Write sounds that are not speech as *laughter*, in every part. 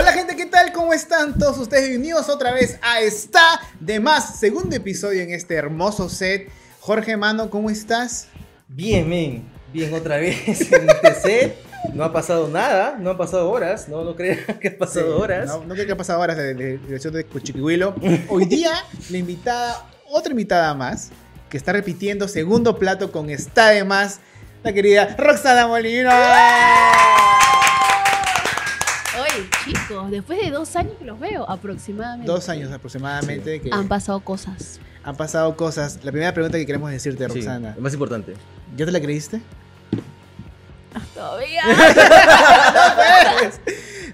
Hola gente, ¿qué tal? ¿Cómo están todos ustedes? Bienvenidos otra vez a Está de Más, segundo episodio en este hermoso set. Jorge Mano, ¿cómo estás? Bien, men. Bien, otra vez *laughs* en este set. No ha pasado nada, no han pasado horas. No, no crean *laughs* que ha pasado Sí, horas. No, no creo que ha pasado horas de, de, de, de Cuchiquihuilo. *laughs* Hoy día, la invitada, otra invitada más, que está repitiendo segundo plato con Está de Más, la querida Roxana Molina. Chicos, después de dos años que los veo, aproximadamente. Dos años aproximadamente que Han pasado cosas. han pasado cosas. La primera pregunta que queremos decirte, Sí, Roxana. lo más importante. ¿Ya te la creíste? Todavía. *laughs*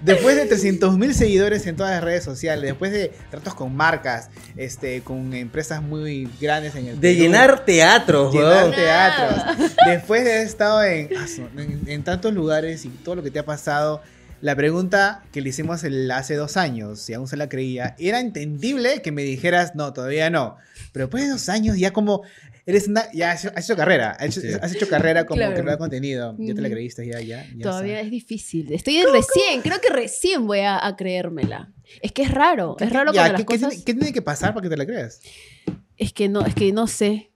Después de 300 mil seguidores en todas las redes sociales, después de tratos con marcas, este, con empresas muy grandes en el De Perú, llenar teatros, llenar teatros, después de haber estado en, ah, en, en tantos lugares y todo lo que te ha pasado, la pregunta que le hicimos el- hace dos años, si aún se la creía, era entendible que me dijeras, no, todavía no. Pero después de dos años ya como... Eres una, ya has hecho, has hecho carrera, has hecho, Sí. has hecho carrera como Claro. creador de contenido. Ya te la creíste, ya, ya. ya Todavía es difícil. Estoy recién, creo que recién voy a, a creérmela. Es que es raro, es raro Ya, cuando las ¿qué, qué cosas... tiene, qué tiene que pasar para que te la creas? Es que no, es que no sé.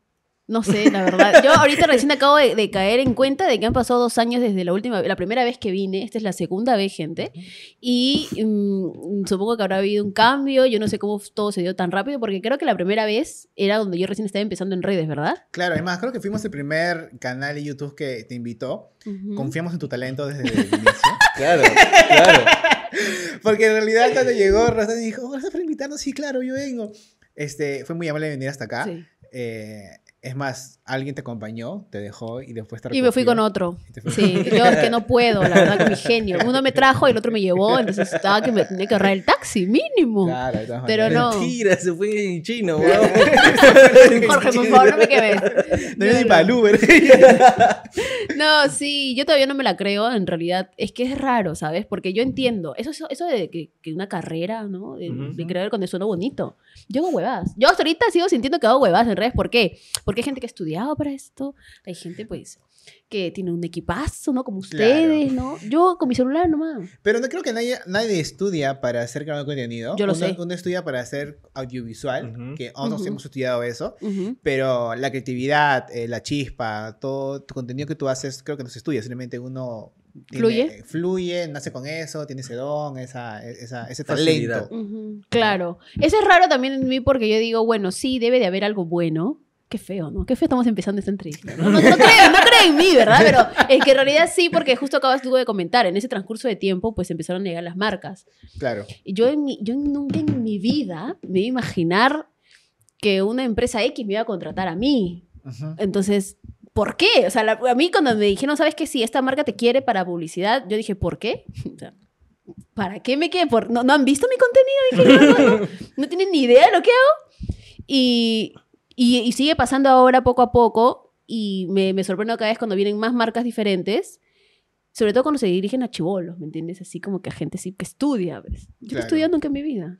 No sé, la verdad. Yo ahorita recién acabo de, de caer en cuenta de que han pasado dos años desde la última, la primera vez que vine. Esta es la segunda vez, gente. Y mm, supongo que habrá habido un cambio. Yo no sé cómo todo se dio tan rápido, porque creo que la primera vez era donde yo recién estaba empezando en redes, ¿verdad? Claro, además creo que fuimos el primer canal de YouTube que te invitó. Confiamos en tu talento desde el inicio. *laughs* Claro, claro. *laughs* Porque en realidad cuando llegó Rosana dijo, "Oh, gracias por invitarnos, sí, claro, yo vengo. Este, fue muy amable de venir hasta acá. Sí. Eh, es más, alguien te acompañó, te dejó y después te Y me fui con otro. Sí, yo es que *laughs* no puedo, la verdad, con mi genio. Uno me trajo y el otro me llevó, entonces estaba que me tenía que ahorrar el taxi, mínimo. Claro, de Pero maneras. no. Mentira, se fue en chino, *laughs* weón. Jorge, por favor, no me quemes. No ni No, para el no. Uber. No, sí, yo todavía no me la creo, en realidad. Es que es raro, ¿sabes? Porque yo entiendo, eso, eso, eso de que, que una carrera, ¿no? De, Ujú. de creer con eso suena bonito. Yo hago huevadas. Yo hasta ahorita sigo sintiendo que hago huevadas en redes. ¿Por qué? Porque hay gente que ha estudiado para esto. Hay gente, pues, que tiene un equipazo, ¿no? Como ustedes, ¿no? Yo con mi celular nomás. Pero no creo que nadie, nadie estudia para hacer creador de contenido. Yo lo uno, sé. Uno estudia para hacer audiovisual, Ujú. que nosotros Ujú. hemos estudiado eso. Ujú. Pero la creatividad, eh, la chispa, todo tu contenido que tú haces, creo que no se estudia, simplemente uno tiene- ¿Fluye? eh, fluye, nace con eso, tiene ese don, esa, esa- ese talento. Claro. Eso es raro también en mí porque yo digo, bueno, sí, debe de haber algo bueno. Qué feo, ¿no? Qué feo estamos empezando esta entrevista. No, no, no creo, no creo en mí, ¿verdad? Pero es que en realidad sí, porque justo acabas tú de comentar, en ese transcurso de tiempo, pues empezaron a llegar las marcas. Claro. Y yo, en mi- yo nunca en mi vida me iba a imaginar que una empresa X me iba a contratar a mí. Ujú. Entonces, ¿por qué? O sea, la- a mí cuando me dijeron, ¿sabes qué? Si esta marca te quiere para publicidad, yo dije, ¿por qué? *laughs* O sea, ¿para qué me? ¿Por- ¿No, ¿No han visto mi contenido? Dije, no, no, no tienen ni idea de lo que hago. Y, y, y sigue pasando ahora poco a poco y me, me sorprendo cada vez cuando vienen más marcas diferentes. Sobre todo cuando se dirigen a chivolos, ¿me entiendes? Así como que a gente sí que estudia, ¿ves? Yo Claro. estudié nunca en mi vida.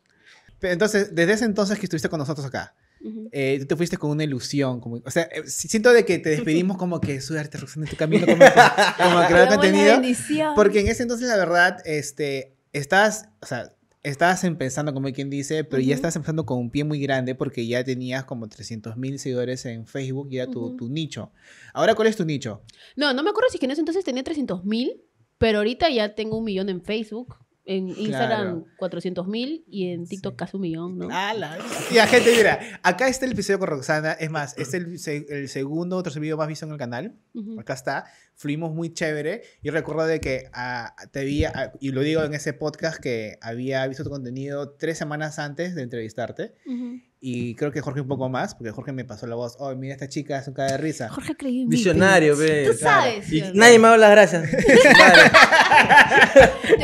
Entonces, desde ese entonces que estuviste con nosotros acá, Ujú. eh, tú te fuiste con una ilusión. Como, o sea, eh, si- siento de que te despedimos como que suerte, Roxana, en tu camino como, como de Damos la contenido. bendición. Porque en ese entonces, la verdad, este, estás, o sea, estabas empezando, como quien dice, pero ya estás empezando con un pie muy grande porque ya tenías como 300 mil seguidores en Facebook y era tu, nicho. Ahora, ¿cuál es tu nicho? No, no me acuerdo si es que en ese entonces tenía 300 mil, pero ahorita ya tengo un millón en Facebook, en Instagram 400 mil y en TikTok Sí. casi un millón, ¿no? Ah, la- Ya, gente, mira, acá está el episodio con Roxana. Es más, es el, el segundo o tercer video más visto en el canal. Ujú. Acá está. Fluimos muy chévere. Y recuerdo de que ah, te había, ah, y lo digo en ese podcast, que había visto tu contenido tres semanas antes de entrevistarte. Ujú. Y creo que Jorge un poco más, porque Jorge me pasó la voz. Oh, mira, esta chica es un cara de risa. Jorge creí en mí, Visionario, ve. Tú claro. sabes. Y nadie me ha dado las gracias. *laughs* Te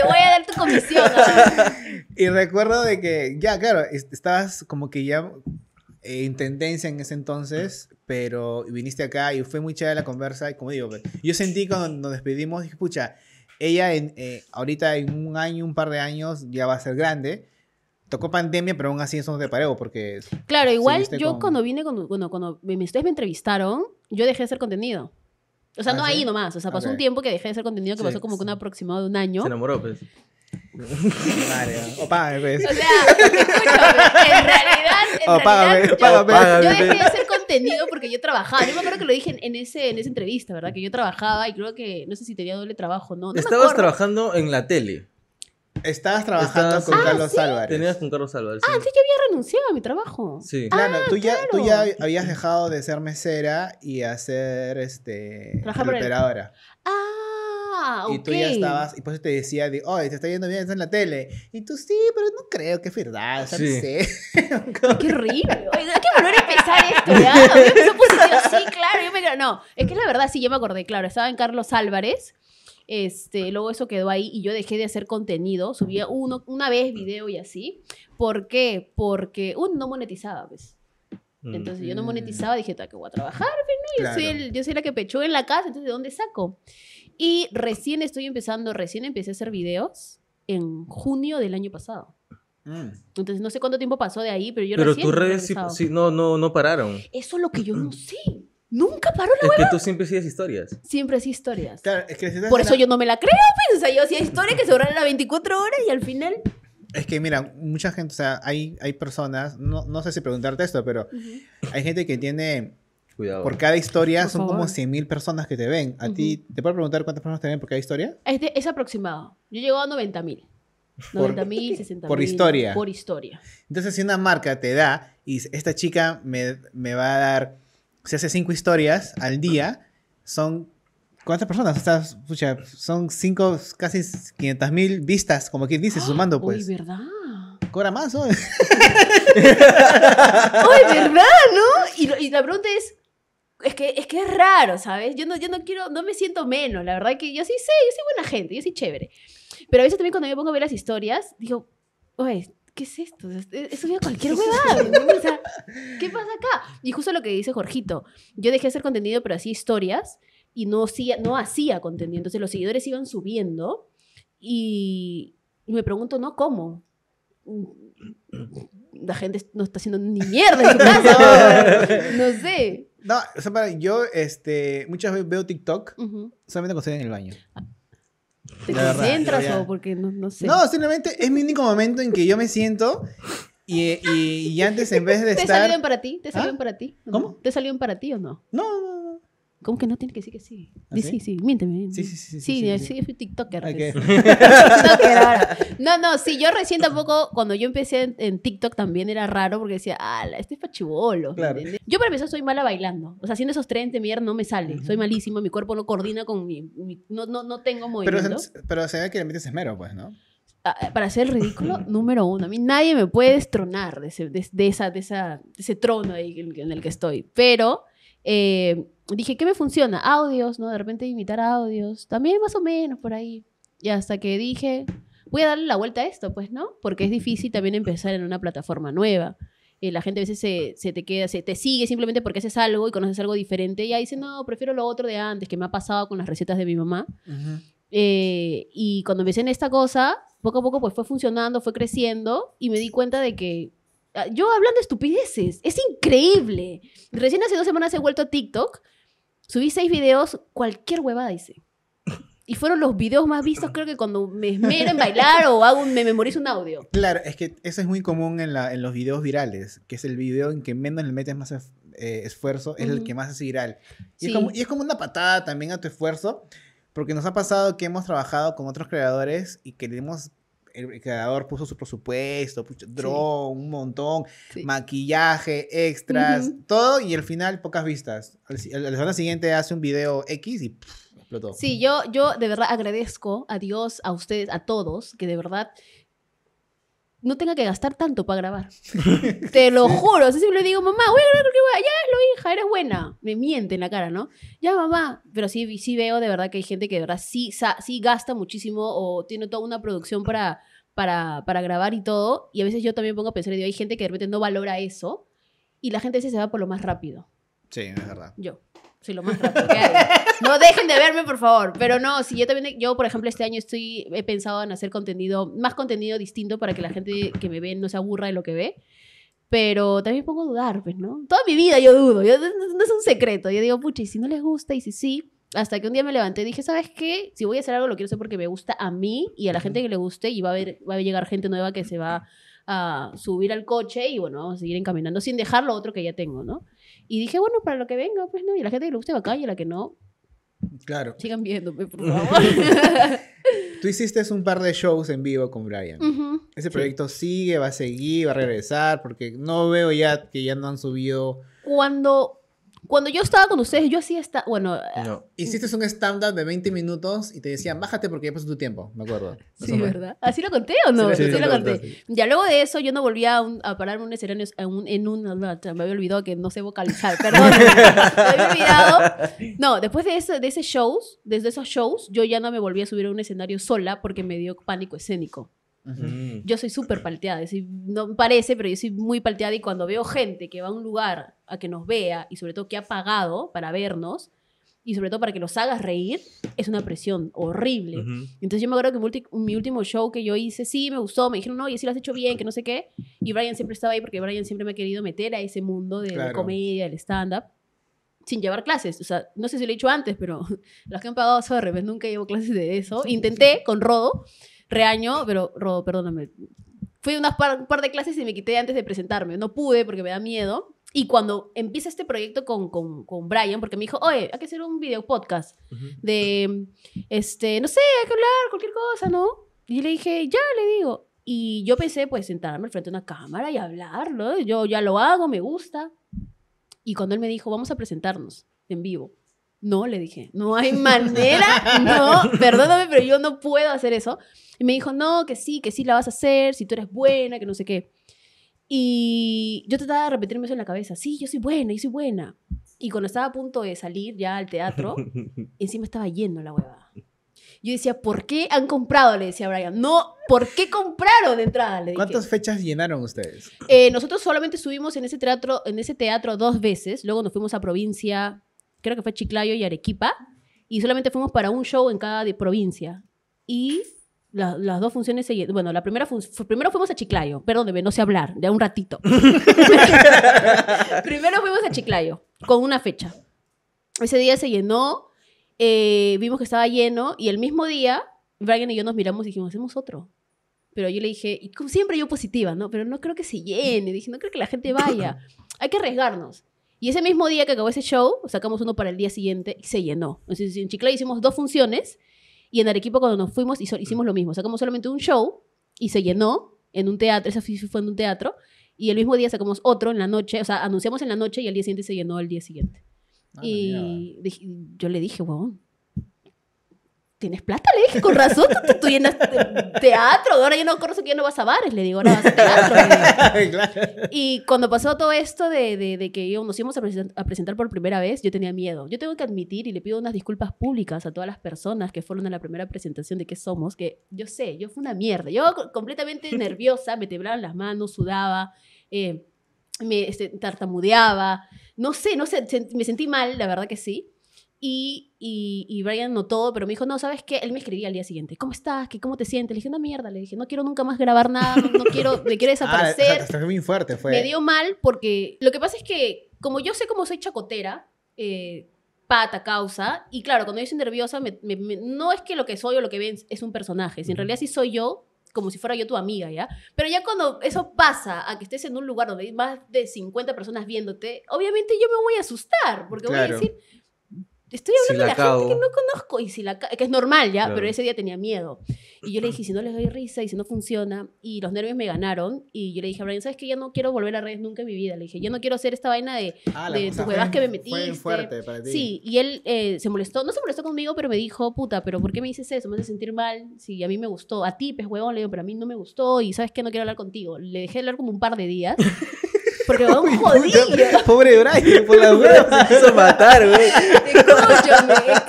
voy a dar tu comisión. ¿no? *laughs* Y recuerdo de que, ya, claro, est- estabas como que ya eh, en tendencia en ese entonces, pero viniste acá y fue muy chévere la conversa. Y como digo, yo sentí cuando nos despedimos, dije, pucha, ella en, eh, ahorita en un año, un par de años, ya va a ser grande. Tocó pandemia, pero aún así eso no te paró, porque Claro, igual yo con- cuando vine, cuando, cuando, cuando me- ustedes me entrevistaron, yo dejé de hacer contenido. O sea, ¿Ah, no sí? ahí nomás. O sea, pasó Ok. un tiempo que dejé de hacer contenido que Sí. pasó como que un aproximado de un año. Se enamoró, pues. Mario. O págame, pues. O sea, escúchame, en realidad, en O págame, realidad, yo- págame. Yo dejé de hacer contenido porque yo trabajaba. Yo me acuerdo que lo dije en, en ese, en esa entrevista, ¿verdad? Que yo trabajaba y creo que, no sé si tenía doble trabajo, ¿no? no Estabas trabajando en la tele. Estabas trabajando Estabas- con Ah, Carlos Álvarez. Tenías con Carlos Álvarez. Ah, sí. entonces yo había renunciado a mi trabajo. Sí. Claro, tú, ya, tú claro. ya habías dejado de ser mesera y hacer este Trabajar para el- operadora. Ah, ok. Y tú ya estabas, y por eso te decía, de, oye, te está yendo bien, está en la tele. Y tú sí, pero no creo que es verdad, o sea, no Sí. sé. *laughs* Qué *laughs* horrible. Hay que volver a empezar esto, ¿ya? Yo empecé positivo, sí, claro. Yo me creo, no, es que la verdad sí, yo me acordé, claro. Estaba en Carlos Álvarez. Este, luego eso quedó ahí y yo dejé de hacer contenido. Subía uno, una vez video y así. ¿Por qué? Porque uno no monetizaba, pues. Mm. Entonces yo no monetizaba, dije, "Ta, que voy a trabajar, pues, ¿no? Yo, soy Claro. el- yo soy la que pechó en la casa, entonces ¿de dónde saco? Y recién estoy empezando, recién empecé a hacer videos en junio del año pasado. Mm. Entonces no sé cuánto tiempo pasó de ahí, pero yo Pero recién tus redes sí, regresado. sí, no, no, no pararon. Eso es lo que yo no sé. Nunca paró la Es que tú siempre sigues historias. Siempre hacía historias. Claro, es que si Por eso la- yo no me la creo, pues. O sea, yo hacía historias que se las 24 horas y al final. Es que mira, mucha gente, o sea, hay, hay personas, no, no sé si preguntarte esto, pero hay gente que tiene, Cuidado. por cada historia Por son como favor. 100.000 personas que te ven. ¿A ti, te puedo preguntar cuántas personas te ven por cada historia? Es, de- es aproximado. Yo llego a 90 mil. 90 mil, *laughs* 60 por historia. Por historia. Entonces, si una marca te da y dice, esta chica me, me va a dar, se hace cinco historias al día, son, ¿cuántas personas? O sea, pucha, son cinco, casi 500 mil vistas, como quien dice, sumando, pues. Uy, ¿verdad? Cobra más, ¿no? *laughs* Uy, ¿verdad, no? Y, y la pregunta es. Es que, es que es raro, ¿sabes? Yo no, yo no quiero, no me siento menos, la verdad que yo sí sé, yo soy buena gente, yo soy chévere. Pero a veces también cuando me pongo a ver las historias, digo, oye, ¿qué es esto? He subido cualquier huevada. O sea, ¿qué pasa acá? Y justo lo que dice Jorgito, yo dejé de hacer contenido, pero hacía historias y no hacía, no hacía contenido. Entonces los seguidores iban subiendo y, y me pregunto, ¿no? ¿Cómo? La gente no está haciendo ni mierda en su casa. *laughs* No sé. No, o sea, para- yo este, muchas veces veo TikTok solamente cuando estoy en el baño. ¿Te concentras o porque no, no sé? No, simplemente es mi único momento en que yo me siento y, y, y antes en vez de *laughs* ¿Te estar... salió bien para ti? ¿Te salió ¿Ah? para ti? ¿O ¿Cómo? ¿Te salió bien para ti o no, no. ¿Cómo que no tiene que decir que sí? ¿Ah, sí? sí, sí, miénteme. Sí, sí, sí, sí, Sí, sí, sí, TikToker. Ok. pues. *laughs* TikToker ahora. No, no, sí, yo recién tampoco, cuando yo empecé en, en TikTok también era raro porque decía, ah, este es pa' chibolos", ¿me Claro. Yo para empezar soy mala bailando. O sea, haciendo esos tren de mierda no me sale. Soy malísimo, mi cuerpo no coordina con mi... mi- no, no, no tengo Pero movimiento. se, pero se ve que le metes esmero, pues, ¿no? Ah, para hacer el ridículo, *clears throat* número uno. A mí nadie me puede destronar de ese, de, de esa, de, esa, de ese trono ahí en, en el que estoy. Pero eh, dije, ¿qué me funciona? Audios, ¿no? De repente imitar audios. También más o menos por ahí. Y hasta que dije, voy a darle la vuelta a esto, pues, ¿no? Porque es difícil también empezar en una plataforma nueva. Eh, la gente a veces se, se te queda, se te sigue simplemente porque haces algo y conoces algo diferente. Y ahí dice, no, prefiero lo otro de antes, que me ha pasado con las recetas de mi mamá. Eh, y cuando empecé en esta cosa, poco a poco pues fue funcionando, fue creciendo y me di cuenta de que yo hablando estupideces, es increíble. Recién hace dos semanas he vuelto a TikTok, subí seis videos, cualquier huevada hice. Y fueron los videos más vistos creo que cuando me esmero en bailar o hago un- me memorizo un audio. Claro, es que eso es muy común en, la, en los videos virales, que es el video en que menos le metes más ef- eh, esfuerzo, es el que más hace viral. Y, Sí. es como, y es como una patada también a tu esfuerzo, porque nos ha pasado que hemos trabajado con otros creadores y que le hemos- el creador puso su presupuesto, puso drone, un montón, Sí. maquillaje, extras, todo, y al final pocas vistas. La semana siguiente hace un video X y pff, explotó. Sí, yo, yo de verdad agradezco a Dios, a ustedes, a todos, que de verdad no tenga que gastar tanto para grabar. *laughs* Te lo juro. O sea, siempre le digo, mamá, voy a grabar cualquier hueá. Ya hazlo, hija, eres buena. Me miente en la cara, ¿no? Ya, mamá. Pero sí, sí veo de verdad que hay gente que de verdad sí, sí gasta muchísimo o tiene toda una producción para, para, para grabar y todo. Y a veces yo también pongo a pensar y digo, hay gente que de repente no valora eso y la gente se va por lo más rápido. Sí, es verdad. Yo. Lo más que. No dejen de verme, por favor. Pero no, si yo también, yo por ejemplo este año estoy, he pensado en hacer contenido, más contenido distinto para que la gente que me ve no se aburra de lo que ve. Pero también pongo a dudar, pues, ¿no? Toda mi vida yo dudo, yo- no, no es un secreto. Yo digo, pucha, y si no les gusta, y si sí, Hasta que un día me levanté y dije, ¿sabes qué? Si voy a hacer algo, lo quiero hacer porque me gusta a mí y a la gente que le guste y va a, haber, va a llegar gente nueva que se va a subir al coche y bueno, vamos a seguir encaminando sin dejar lo otro que ya tengo, ¿no? Y dije, bueno, para lo que venga, pues no, y a la gente que le guste va acá y la que no, Claro. sigan viéndome, por *laughs* favor. *laughs* Tú hiciste un par de shows en vivo con Brian. Ese proyecto sigue, va a seguir, va a regresar, porque no veo ya que ya no han subido. Cuando, cuando yo estaba con ustedes, yo hacía esta, bueno, No. Hiciste un stand-up de 20 minutos y te decían, bájate porque ya pasó tu tiempo, me acuerdo. *laughs* Más Sí. ¿verdad? ¿Así lo conté o no? Sí, Sí, sí, lo conté. contaste. Ya luego de eso, yo no volví a, un- a pararme en un escenario, en un, en un- me había olvidado que no sé vocalizar, *laughs* perdón. *laughs* me había olvidado. No, después de ese, de ese shows, desde esos shows, yo ya no me volví a subir a un escenario sola porque me dio pánico escénico. Ujú. Mm. Yo soy súper palteada, soy- no me parece, pero yo soy muy palteada y cuando veo gente que va a un lugar a que nos vea y sobre todo que ha pagado para vernos y sobre todo para que los hagas reír, es una presión horrible. Ujú. Entonces yo me acuerdo que mi, último show que yo hice, sí, me gustó, me dijeron, no, y sí lo has hecho bien, que no sé qué. Y Brian siempre estaba ahí porque Brian siempre me ha querido meter a ese mundo de la Claro. comedia, del stand-up, sin llevar clases. O sea, no sé si lo he dicho antes, pero *laughs* los que han pagado, sorry, pues nunca llevo clases de eso. Intenté con Rodo, reaño, pero Rodo, perdóname. Fui a unas par, un par de clases y me quité antes de presentarme. No pude porque me da miedo. Y cuando empieza este proyecto con, con, con Brian, porque me dijo, oye, hay que hacer un video podcast de, este, no sé, hay que hablar, cualquier cosa, ¿no? Y le dije, ya, le digo. Y yo pensé, pues, sentarme al frente de una cámara y hablar, ¿no? Yo ya lo hago, me gusta. Y cuando él me dijo, vamos a presentarnos en vivo. No, le dije, no hay manera, no, perdóname, pero yo no puedo hacer eso. Y me dijo, no, que sí, que sí la vas a hacer, si tú eres buena, que no sé qué. Y yo trataba de repetirme eso en la cabeza, sí, yo soy buena, yo soy buena. Y cuando estaba a punto de salir ya al teatro, *laughs* encima estaba lleno la hueva. Yo decía, ¿por qué han comprado? Le decía a Brian. No, ¿por qué compraron de entrada? Le dije. ¿Cuántas fechas llenaron ustedes? Eh, nosotros solamente estuvimos en ese teatro, en ese teatro dos veces. Luego nos fuimos a provincia, creo que fue Chiclayo y Arequipa. Y solamente fuimos para un show en cada de provincia. Y la- las dos funciones se Bueno, la primera fun- fu- primero fuimos a Chiclayo. Perdóneme, no sé hablar, de un ratito. *laughs* primero fuimos a Chiclayo, con una fecha. Ese día se llenó, eh, vimos que estaba lleno, y el mismo día, Brian y yo nos miramos y dijimos, hacemos otro. Pero yo le dije, y como siempre yo positiva, ¿no? Pero no creo que se llene. Dije, no creo que la gente vaya. *coughs* Hay que arriesgarnos. Y ese mismo día que acabó ese show, sacamos uno para el día siguiente y se llenó. Entonces, en Chiclayo hicimos dos funciones y en Arequipa cuando nos fuimos hicimos lo mismo. Sacamos solamente un show y se llenó en un teatro. Esa fue fue en un teatro. Y el mismo día sacamos otro en la noche. O sea, anunciamos en la noche y al día siguiente se llenó el día siguiente. Ah, y dije- yo le dije, huevón, ¿tienes plata? Le dije, con razón, tú, tú llenas te- teatro, ahora ya no conozco que ya no vas a bares, le digo, ahora vas a teatro. *laughs* claro. Y cuando pasó todo esto de, de, de que yo- nos íbamos a, presen- a presentar por primera vez, yo tenía miedo. Yo tengo que admitir y le pido unas disculpas públicas a todas las personas que fueron a la primera presentación de qué somos, que yo sé, yo fui una mierda. Yo co- completamente *laughs* nerviosa, me temblaban las manos, sudaba, eh, me este, tartamudeaba. No sé, no sé, me sentí mal, la verdad que sí. Y, y, y Brian notó, pero me dijo, no, ¿sabes qué? Él me escribía al día siguiente, ¿cómo estás? ¿Qué, ¿Cómo te sientes? Le dije, una mierda. Le dije, no quiero nunca más grabar nada, no, no quiero, *laughs* me quiero Ah, o sea, desaparecer. hasta fue muy fuerte, fue. Me dio mal porque lo que pasa es que, como yo sé cómo soy chacotera, eh, pata, causa, y claro, cuando yo soy nerviosa, me- me- me- no es que lo que soy o lo que ven es un personaje, si en realidad sí soy yo, como si fuera yo tu amiga, ¿ya? Pero ya cuando eso pasa, a que estés en un lugar donde hay más de 50 personas viéndote, obviamente yo me voy a asustar, porque voy a Claro. decir, estoy Si hablando la de la gente que no conozco, y si la que es normal, ¿ya? Claro. Pero ese día tenía miedo. Y yo le dije, si no les doy risa y si no funciona, y los nervios me ganaron, y yo le dije a Brian, ¿sabes qué? Ya no quiero volver a redes nunca en mi vida. Le dije, ya no quiero hacer esta vaina de, Ah, de tus huevas que me metiste. Fue fuerte para ti. Sí, y él eh, se molestó, no se molestó conmigo, pero me dijo, puta, pero ¿por qué me dices eso? Me hace sentir mal. Si a mí me gustó, a ti, pues huevón, le digo, pero a mí no me gustó y sabes que no quiero hablar contigo. Le dejé hablar como un par de días. *laughs* Porque huevón jodido. Pobre Brian, por las *laughs* huevas. Se quiso matar, güey. *laughs*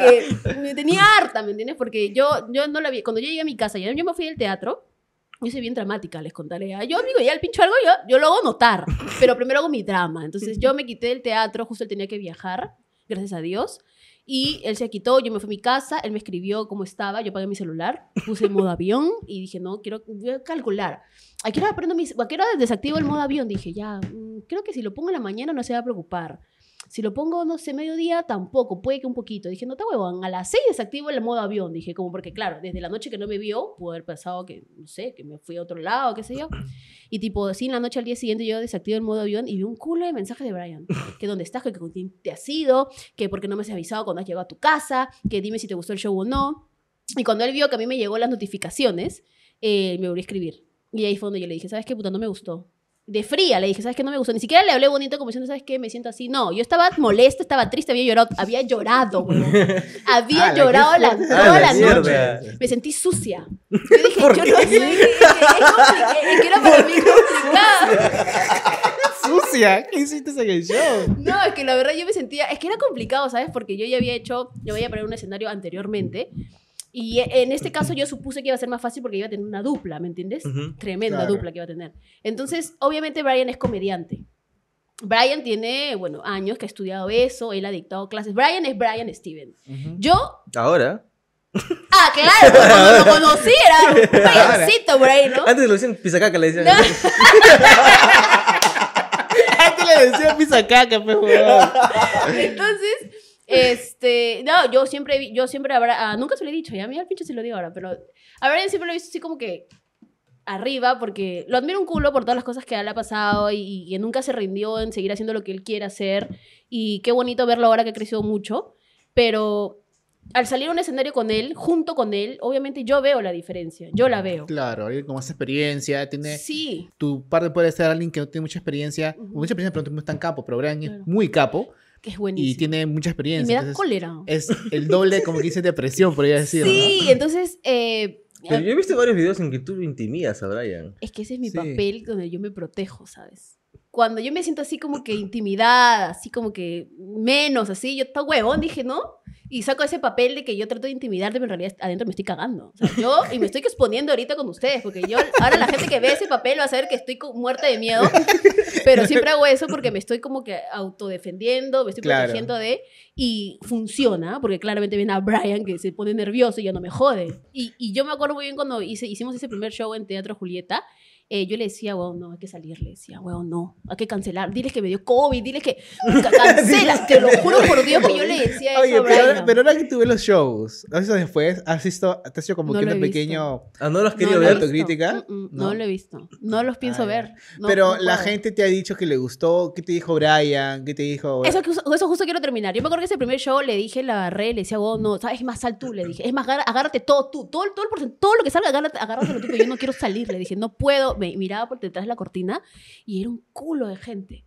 Es que me tenía harta, ¿me entiendes? Porque yo, yo no la vi. Cuando yo llegué a mi casa, ya yo me fui del teatro. Yo soy bien dramática, les contaré. Ah, Yo, amigo, ya el pincho algo, yo, yo lo hago notar. Pero primero hago mi drama. Entonces yo me quité del teatro, justo él tenía que viajar, gracias a Dios. Y él se quitó, yo me fui a mi casa, él me escribió cómo estaba, yo apagué mi celular, puse modo avión y dije, no, quiero voy a calcular. ¿A qué hora prendo mi, a qué desactivo el modo avión? Dije, ya, mm, creo que si lo pongo en la mañana no se va a preocupar. Si lo pongo, no sé, mediodía, tampoco, puede que un poquito. Dije, no te huevón, a las 6 desactivo el modo avión. Dije, como porque, claro, desde la noche que no me vio, pudo haber pasado que, no sé, que me fui a otro lado, qué sé yo. *clears throat* Y tipo, así en la noche al día siguiente yo desactivo el modo avión y vi un culo de mensajes de Brian. *clears throat* Que dónde estás, que con quién te has ido, que por qué no me has avisado cuando has llegado a tu casa, que dime si te gustó el show o no. Y cuando él vio que a mí me llegó las notificaciones, eh, me volvió a escribir. Y ahí fue donde yo le dije, ¿sabes qué, puta? No me gustó. De fría le dije, ¿sabes qué? No me gustó. Ni siquiera le hablé bonito como diciendo, ¿sabes qué? Me siento así. No, yo estaba molesta, estaba triste, había llorado, había llorado, güey. *laughs* Había Ah, la llorado que la, toda la la noche. Me sentí sucia. Yo *laughs* dije, ¿Por yo qué? no sé, es compli- que- que era para mí complicado. *laughs* ¡Sucia! ¿Qué hiciste en el show? No, es que la verdad yo me sentía, es que era complicado, ¿sabes? Porque yo ya había hecho, yo había poner un escenario anteriormente. Y e- en este caso yo supuse que iba a ser más fácil porque iba a tener una dupla, ¿me entiendes? Ujú. Tremenda Claro. dupla que iba a tener. Entonces, obviamente Brian es comediante. Brian tiene, bueno, años que ha estudiado eso, él ha dictado clases. Brian es Brian Steven. Yo, Ahora. ah, claro, cuando lo conocí era un *laughs* Briancito, Brian, ¿no? Antes lo decían pisacaca, le decían. No. *laughs* Antes le decía pizza caca, pe, huevón. Entonces, este, no, yo siempre, yo siempre, a Bra- a- nunca se lo he dicho, ya a mí al pinche se lo digo ahora, pero a Brian siempre lo he visto así como que arriba, porque lo admiro un culo por todas las cosas que le ha pasado y, que nunca se rindió en seguir haciendo lo que él quiere hacer y qué bonito verlo ahora que ha crecido mucho, pero al salir a un escenario con él, junto con él, obviamente yo veo la diferencia, yo la veo. Claro, alguien con más experiencia, tiene... Sí, Tu parte puede ser alguien que no tiene mucha experiencia, Ujú. mucha experiencia, pero no es tan capo, pero Brian Claro. es muy capo que es y buenísimo. tiene mucha Y experiencia. me da entonces cólera. es el doble, como que dice, de presión, podría decir. ¿no? Sí, entonces... eh, Pero yo he visto varios videos en que tú intimidas a Brian. Es que ese es mi Sí. papel donde yo me protejo, ¿sabes? Cuando yo me siento así como que intimidada, así como que menos, así, yo está huevón, dije, ¿no? Y saco ese papel de que yo trato de intimidarte, pero en realidad adentro me estoy cagando. O sea, yo, y me estoy exponiendo ahorita con ustedes, porque yo, ahora la gente que ve ese papel va a saber que estoy muerta de miedo, pero siempre hago eso porque me estoy como que autodefendiendo, me estoy Claro. protegiendo de, y funciona, porque claramente ven a Brian que se pone nervioso y ya no me jode. Y, y yo me acuerdo muy bien cuando hice, hicimos ese primer show en Teatro Julieta, eh, yo le decía, weón, no, hay que salir. Le decía, weón, no, hay que cancelar. Diles que me dio COVID, diles que ca- *laughs* cancela. Te lo juro por Dios que yo le decía eso Oye, pero ahora, pero ahora que tú ves los shows, ¿has visto después? ¿Has visto, te has hecho como No que un pequeño... Ah, no lo has No querido lo he ver. visto. autocrítica? Mm, mm, ¿No? No lo he visto. No los pienso Ah, ver. No- pero no la gente te ha dicho que le gustó, ¿qué te dijo Brian? ¿Qué te dijo? Eso, que- eso justo quiero terminar. Yo me acuerdo que ese primer show le dije, la agarré, le decía, oh, no, ¿sabes? Es más, sal tú, le dije. Es más, agárrate todo tú, todo, el- todo, el todo lo que salga, agárrate, agárratelo tú, pero yo no quiero salir. Le dije, no puedo. Me miraba por detrás de la cortina y era un culo de gente.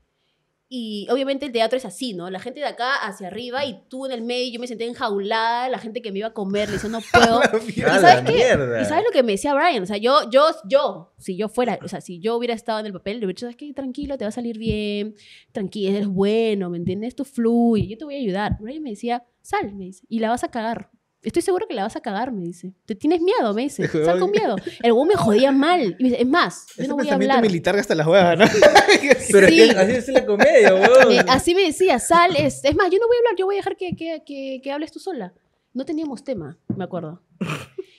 Y obviamente el teatro es así, ¿no? La gente de acá hacia arriba y tú en el medio, yo me senté enjaulada, la gente que me iba a comer, le decía, no *laughs* puedo. ¿Y ¡A la sabes qué? ¿Y sabes lo que me decía Brian? O sea, yo, yo, yo, si yo fuera, o sea, si yo hubiera estado en el papel, le hubiera dicho, ¿sabes qué? Tranquilo, te va a salir bien, tranquilo, eres bueno, ¿me entiendes? Tú fluye, yo te voy a ayudar. Brian me decía, sal, me dice, y la vas a cagar. Estoy seguro que la vas a cagar, me dice. ¿Te tienes miedo? Me dice. *laughs* Sal con miedo. El güey me jodía mal. Y me dice, es más, yo Ese no voy a hablar. militar hasta las huevas, ¿no? *laughs* Pero Sí. es que así es la comedia, weón. *laughs* Eh, así me decía, sal, es, es más, yo no voy a hablar, yo voy a dejar que, que, que, que hables tú sola. No teníamos tema, me acuerdo.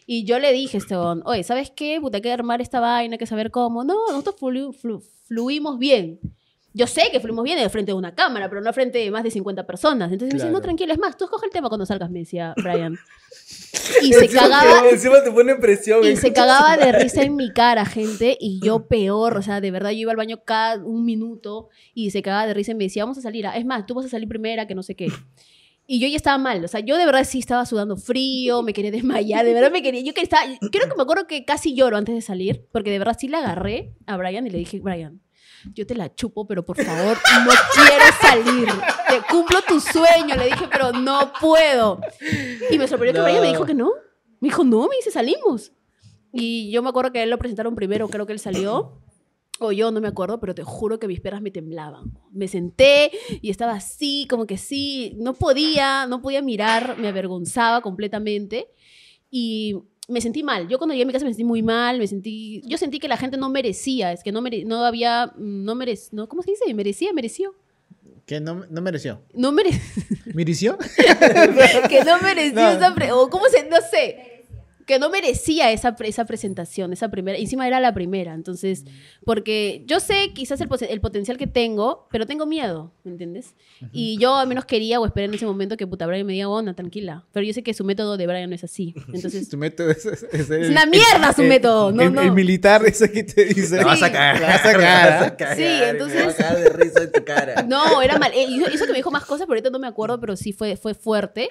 Y yo le dije, Esteban, oye, ¿sabes qué? Puta, hay que armar esta vaina, hay que saber cómo. No, nosotros flu- flu- fluimos bien. Yo sé que fluimos bien de frente de una cámara, pero no frente de más de 50 personas. Entonces me dice, no, tranquilo, es más, tú escoge el tema cuando salgas, me decía *laughs* Brian. Y se cagaba, Encima, *laughs* encima te pone presión. y se cagaba de *laughs* risa en mi cara, gente, y yo peor, o sea, de verdad yo iba al baño cada un minuto y se cagaba de risa y me decía, vamos a salir, ah, es más, tú vas a salir primera, que no sé qué. Y yo ya estaba mal, o sea, yo de verdad sí estaba sudando frío, me quería desmayar, de verdad me quería, yo que estaba, creo que me acuerdo que casi lloro antes de salir, porque de verdad sí le agarré a Brian y le dije, Brian, yo te la chupo, pero por favor, no quiero salir. Te cumplo tu sueño, le dije, pero no puedo. Y me sorprendió que. Brian me dijo que no. Me dijo, no, me dice, salimos. Y yo me acuerdo que él lo presentaron primero, creo que él salió. O yo no me acuerdo, pero te juro que mis piernas me temblaban. Me senté y estaba así, como que sí, no podía, no podía mirar, me avergonzaba completamente. Y me sentí mal. Yo cuando llegué a mi casa me sentí muy mal, me sentí... Yo sentí que la gente no merecía, es que no, mere- no había... No merec, no, ¿Cómo se dice? Merecía, mereció. Que no, no mereció. No mere, ¿Mereció? *laughs* que no mereció No. esa pre- O cómo se... No sé. Que no merecía esa, esa presentación, esa primera, encima era la primera, entonces, porque yo sé quizás el, el potencial que tengo, pero tengo miedo, ¿me entiendes? Y yo al menos quería o esperé en ese momento que puta Brian me diga, onda, tranquila, pero yo sé que su método de Brian no es así, *laughs* entonces... Tu método es, es- es el- Es una mierda su el- método, no, el, no. el militar ese que te dice. La vas a cagar. La vas a cagar. ¿ah? Sí, entonces- Me va a de risa en tu cara. No, era mal. Eh, hizo, hizo que me dijo más cosas, pero ahorita no me acuerdo, pero sí fue, fue fuerte.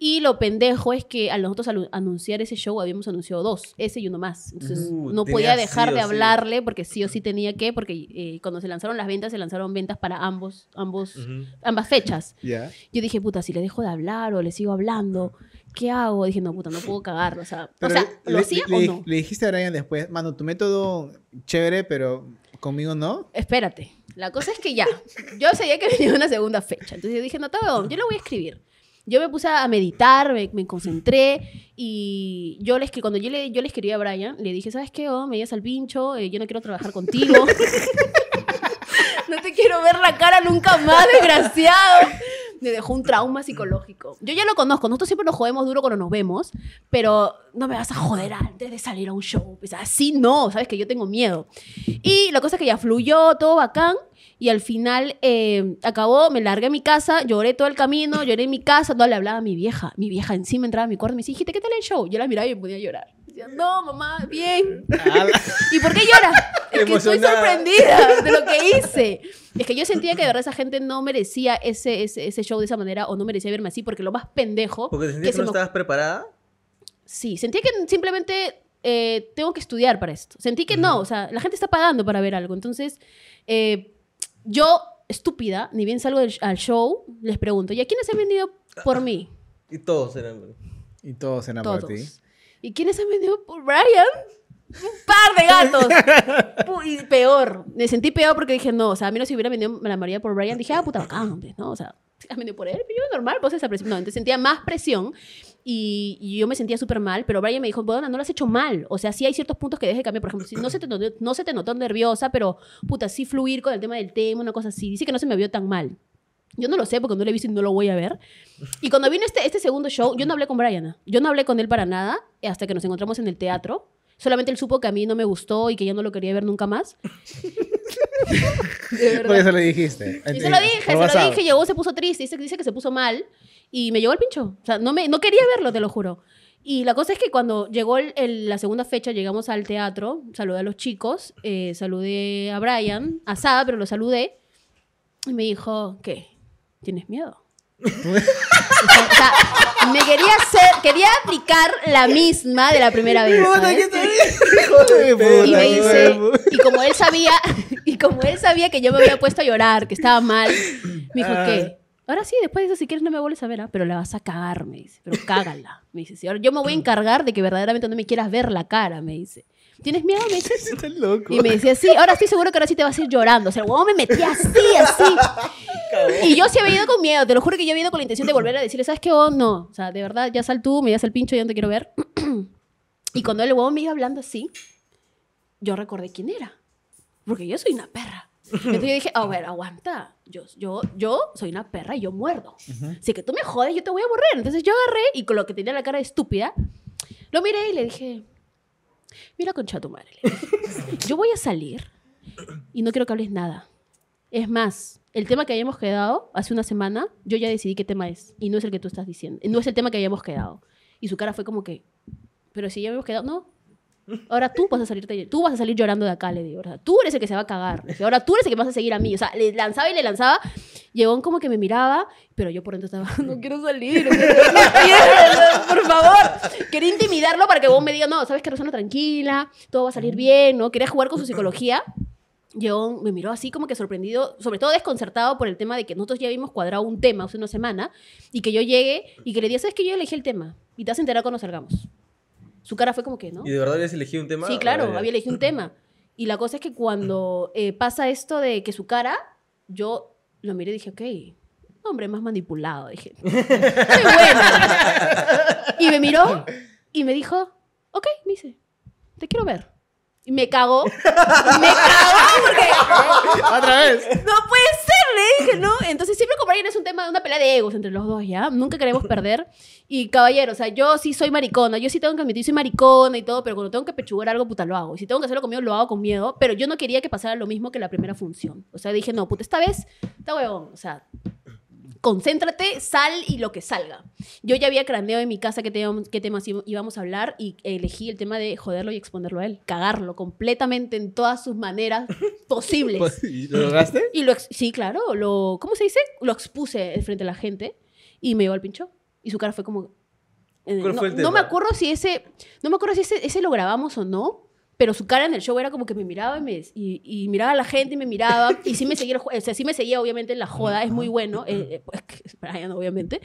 Y lo pendejo es que al nosotros alu- anunciar ese show habíamos anunciado dos, ese y uno más. Entonces Uh, no podía sí dejar o de sí. hablarle porque sí o sí tenía que, porque eh, cuando se lanzaron las ventas, se lanzaron ventas para ambos, ambos, Ujú. ambas fechas. Ya. Yo dije, puta, si le dejo de hablar o le sigo hablando, ¿qué hago? Dije, no, puta, no puedo cagarlo. O sea, o Pero sea le- ¿lo le- hacía le, o le- no? le dijiste a Brian después, mano, tu método chévere, pero conmigo no. Espérate. La cosa es que ya, yo sabía que venía una segunda fecha. Entonces yo dije, no, está bien, yo lo voy a escribir. Yo me puse a meditar, me, me concentré y yo le escri- cuando yo le, yo le escribí a Brian, le dije, ¿sabes qué? Oh, me llevas al pincho, eh, yo no quiero trabajar contigo. *laughs* no te quiero ver la cara nunca más, desgraciado. Me dejó un trauma psicológico. Yo ya lo conozco, nosotros siempre nos jodemos duro cuando nos vemos, pero no me vas a joder antes de salir a un show. Pues así no, sabes que yo tengo miedo. Y la cosa es que ya fluyó, todo bacán. Y al final eh, acabó, me largué a mi casa, lloré todo el camino, lloré en mi casa, no le hablaba a mi vieja. Mi vieja encima entraba a mi cuarto y me decía, hijita, ¿qué tal el show? Yo la miraba y me ponía a llorar. Decía, no, mamá, bien. *laughs* ¿Y por qué llora? *laughs* Es que estoy sorprendida de lo que hice. Es que yo sentía que de verdad esa gente no merecía ese, ese, ese show de esa manera o no merecía verme así, porque lo más pendejo. Porque sentías que no me- estabas preparada. Sí, sentía que simplemente eh, tengo que estudiar para esto. Sentí que no, o sea, la gente está pagando para ver algo. Entonces, eh, yo, estúpida, ni bien salgo del- al show, les pregunto, ¿y a quiénes han vendido por mí? *laughs* Y todos eran. Y todos eran por ti. Todos. ¿Y quiénes han vendido por Brian? Un par de gatos. *laughs* Pu- y peor. Me sentí peor porque dije, no, o sea, a mí no si hubiera vendido la María por Brian, dije, ah, puta bacán, pues, ¿no? O sea, has vendido por él, pero yo normal, pues esa presión. No, entonces sentía más presión y, y yo me sentía súper mal, pero Brian me dijo, bueno, no lo has hecho mal. O sea, sí hay ciertos puntos que dejes de cambiar. Por ejemplo, si no se, te notó, no se te notó nerviosa, pero puta, sí fluir con el tema del tema, una cosa así. Dice que no se me vio tan mal. Yo no lo sé porque no lo he visto y no lo voy a ver. Y cuando vino este, este segundo show, yo no hablé con Brian. ¿ah? Yo no hablé con él para nada hasta que nos encontramos en el teatro. Solamente él supo que a mí no me gustó y que ya no lo quería ver nunca más. *laughs* De verdad. Eso le dijiste. Y se lo dije, se lo dije, llegó, se puso triste, dice, dice que se puso mal y me llegó el pincho. O sea, no, me, no quería verlo, te lo juro. Y la cosa es que cuando llegó el- el- la segunda fecha, llegamos al teatro, saludé a los chicos, eh, saludé a Brian, a Sada, pero lo saludé, y me dijo, ¿qué? ¿Tienes miedo? o sea, me quería hacer, quería aplicar la misma de la primera vez. Y me dice, y como él sabía, *laughs* y como él sabía que yo me había puesto a llorar, que estaba mal, me dijo, ¿qué? Ahora sí, después de eso, si quieres no me vuelves a ver, ¿ah? pero la vas a cagar, me dice, pero cágala. *laughs* Me dice, "Sí, ahora yo me voy a encargar de que verdaderamente no me quieras ver la cara, me dice. ¿Tienes miedo? Me dice. *laughs* Estás loco. Y me decía, sí, ahora estoy seguro que ahora sí te vas a ir llorando. O sea, el huevón me metía así, así. *laughs* Y yo sí había ido con miedo, te lo juro que yo había ido con la intención de volver a decirle, ¿sabes qué, huevón? No, o sea, de verdad, ya sal tú, me das el pincho, ya no te quiero ver. *clears throat* y cuando el huevón me iba hablando así, yo recordé quién era. Porque yo soy una perra. Entonces yo dije, a ver, aguanta. Yo, yo, yo soy una perra y yo muerdo. Si que tú me jodes, yo te voy a morrer. Entonces yo agarré y con lo que tenía la cara de estúpida, lo miré y le dije, mira concha tu madre. *laughs* Yo voy a salir y no quiero que hables nada. Es más, el tema que hayamos quedado hace una semana, yo ya decidí qué tema es. Y no es el que tú estás diciendo. No es el tema que hayamos quedado. Y su cara fue como que, pero si ya habíamos quedado, no. Ahora tú vas a salir, tú vas a salir llorando de acá, le digo. ¿verdad? Tú eres el que se va a cagar. Ahora tú eres el que me vas a seguir a mí. O sea, le lanzaba y le lanzaba. Llegó como que me miraba, pero yo por dentro estaba, *laughs* no quiero salir. no quiero- por favor. Quería intimidarlo para que vos me diga, no, sabes que Rosana tranquila, todo va a salir bien, ¿no? Quería jugar con su psicología. Yo me miró así como que sorprendido, sobre todo desconcertado por el tema de que nosotros ya habíamos cuadrado un tema hace una semana y que yo llegue y que le diga, ¿sabes que yo elegí el tema? Y te vas a enterar cuando salgamos. Su cara fue como que, ¿no? ¿Y de verdad habías elegido un tema? Sí, claro, Ah, había elegido un tema. Y la cosa es que cuando eh, pasa esto de que su cara, yo lo miré y dije, ok, hombre más manipulado, dije. *laughs* Soy buena. Y me miró y me dijo, ok, me dice, te quiero ver. Y me cagó. Me cagó porque *laughs* Otra vez. no puede ser, dije, no. Entonces siempre con Brian es un tema de una pelea de egos entre los dos, ¿ya? Nunca queremos perder. Y caballero, o sea, yo sí soy maricona, yo sí tengo que admitir, soy maricona y todo, pero cuando tengo que pechugar algo, puta, lo hago. Y si tengo que hacerlo conmigo, lo hago con miedo. Pero yo no quería que pasara lo mismo que la primera función. O sea, dije, no, puta, esta vez, está huevón. O sea, concéntrate, sal y lo que salga. Yo ya había craneado en mi casa qué, tema- qué temas íbamos a hablar y elegí el tema de joderlo y exponerlo a él, cagarlo completamente en todas sus maneras *laughs* posibles. Pues, ¿y ¿Lo lograste? Y lo, sí, claro, lo, ¿cómo se dice? Lo expuse frente a la gente y me llevó al pincho. Y su cara fue como... eh, ¿Cuál no, no me acuerdo si ese, no me acuerdo si ese, ese lo grabamos o no, pero su cara en el show era como que me miraba y, me- y, y miraba a la gente y me miraba *laughs* y sí me seguía, o sea, sí me seguía obviamente en la joda, es muy bueno, eh, eh, pues, que es Brian obviamente,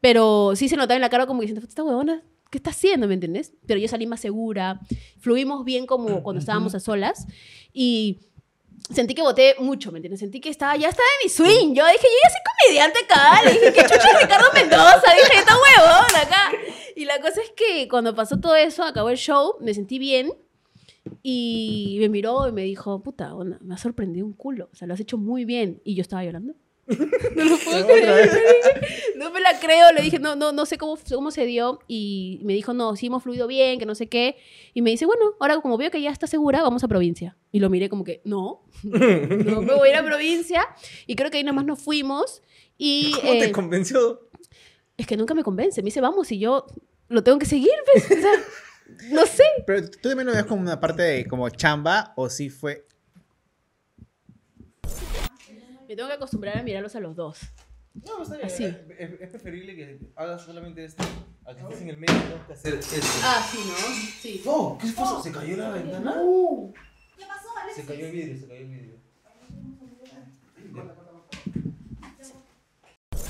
pero sí se notaba en la cara como que diciendo, esta huevona, ¿qué está haciendo? ¿Me entiendes? Pero yo salí más segura, fluimos bien como cuando estábamos a solas y sentí que voté mucho, ¿me entiendes? Sentí que estaba, ya estaba en mi swing. Yo dije, yo ya soy comediante acá. Le dije, ¿qué chucha es Ricardo Mendoza? Dije, está huevón acá. Y la cosa es que cuando pasó todo eso, acabó el show, me sentí bien. Y me miró y me dijo, puta, onda, me ha sorprendido un culo. O sea, lo has hecho muy bien. Y yo estaba llorando. *laughs* No lo puedo creer. *laughs* No me la creo. Le dije, no, no, no sé cómo, cómo se dio. Y me dijo, no, sí hemos fluido bien, que no sé qué. Y me dice, bueno, ahora como veo que ya está segura, vamos a provincia. Y lo miré como que, no, *laughs* no me voy a ir a provincia. Y creo que ahí nomás nos fuimos. Y ¿Cómo te eh, convenció? es que nunca me convence. Me dice, vamos, y yo lo tengo que seguir, pues. O sea, no sé. Pero tú también lo ves como una parte de como chamba o sí fue. Me tengo que acostumbrar a mirarlos a los dos. No, está bien. Así. Es, preferible que hagas solamente esto a que estés en el medio y tengas que hacer esto. Ah, sí, ¿no? Sí. Oh, ¿qué pasó? ¿Se cayó la ventana? ¿Qué pasó, Alex? Se cayó el vidrio, se cayó el vidrio.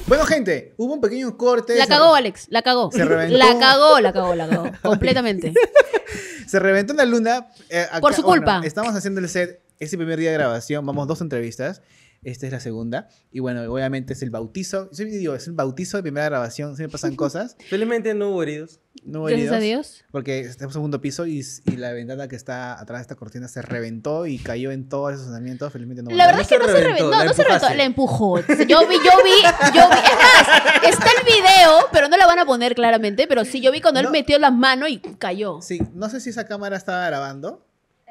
Bueno, gente, hubo un pequeño corte. La cagó, Alex. La cagó. Se reventó. La cagó, la cagó, la cagó. Completamente. *laughs* Se reventó una luna. eh, acá- Por su culpa. estamos haciendo el set. Ese primer día de grabación, vamos dos entrevistas. Esta es la segunda. Y bueno, obviamente es el bautizo. Yo digo, es el bautizo de primera grabación. Siempre pasan *laughs* cosas. Felizmente no hubo heridos. No hubo Gracias a heridos, Dios. Porque estamos en segundo piso y, y la ventana que está atrás de esta cortina se reventó y cayó en todos esos estacionamientos. Felizmente no La hubo verdad no es que se no se reventó. No, la no se reventó. La empujó. Yo vi, yo vi, yo vi. Es más, está el video, pero no la van a poner claramente. Pero sí, yo vi cuando No. él metió las manos y cayó. Sí, no sé si esa cámara estaba grabando.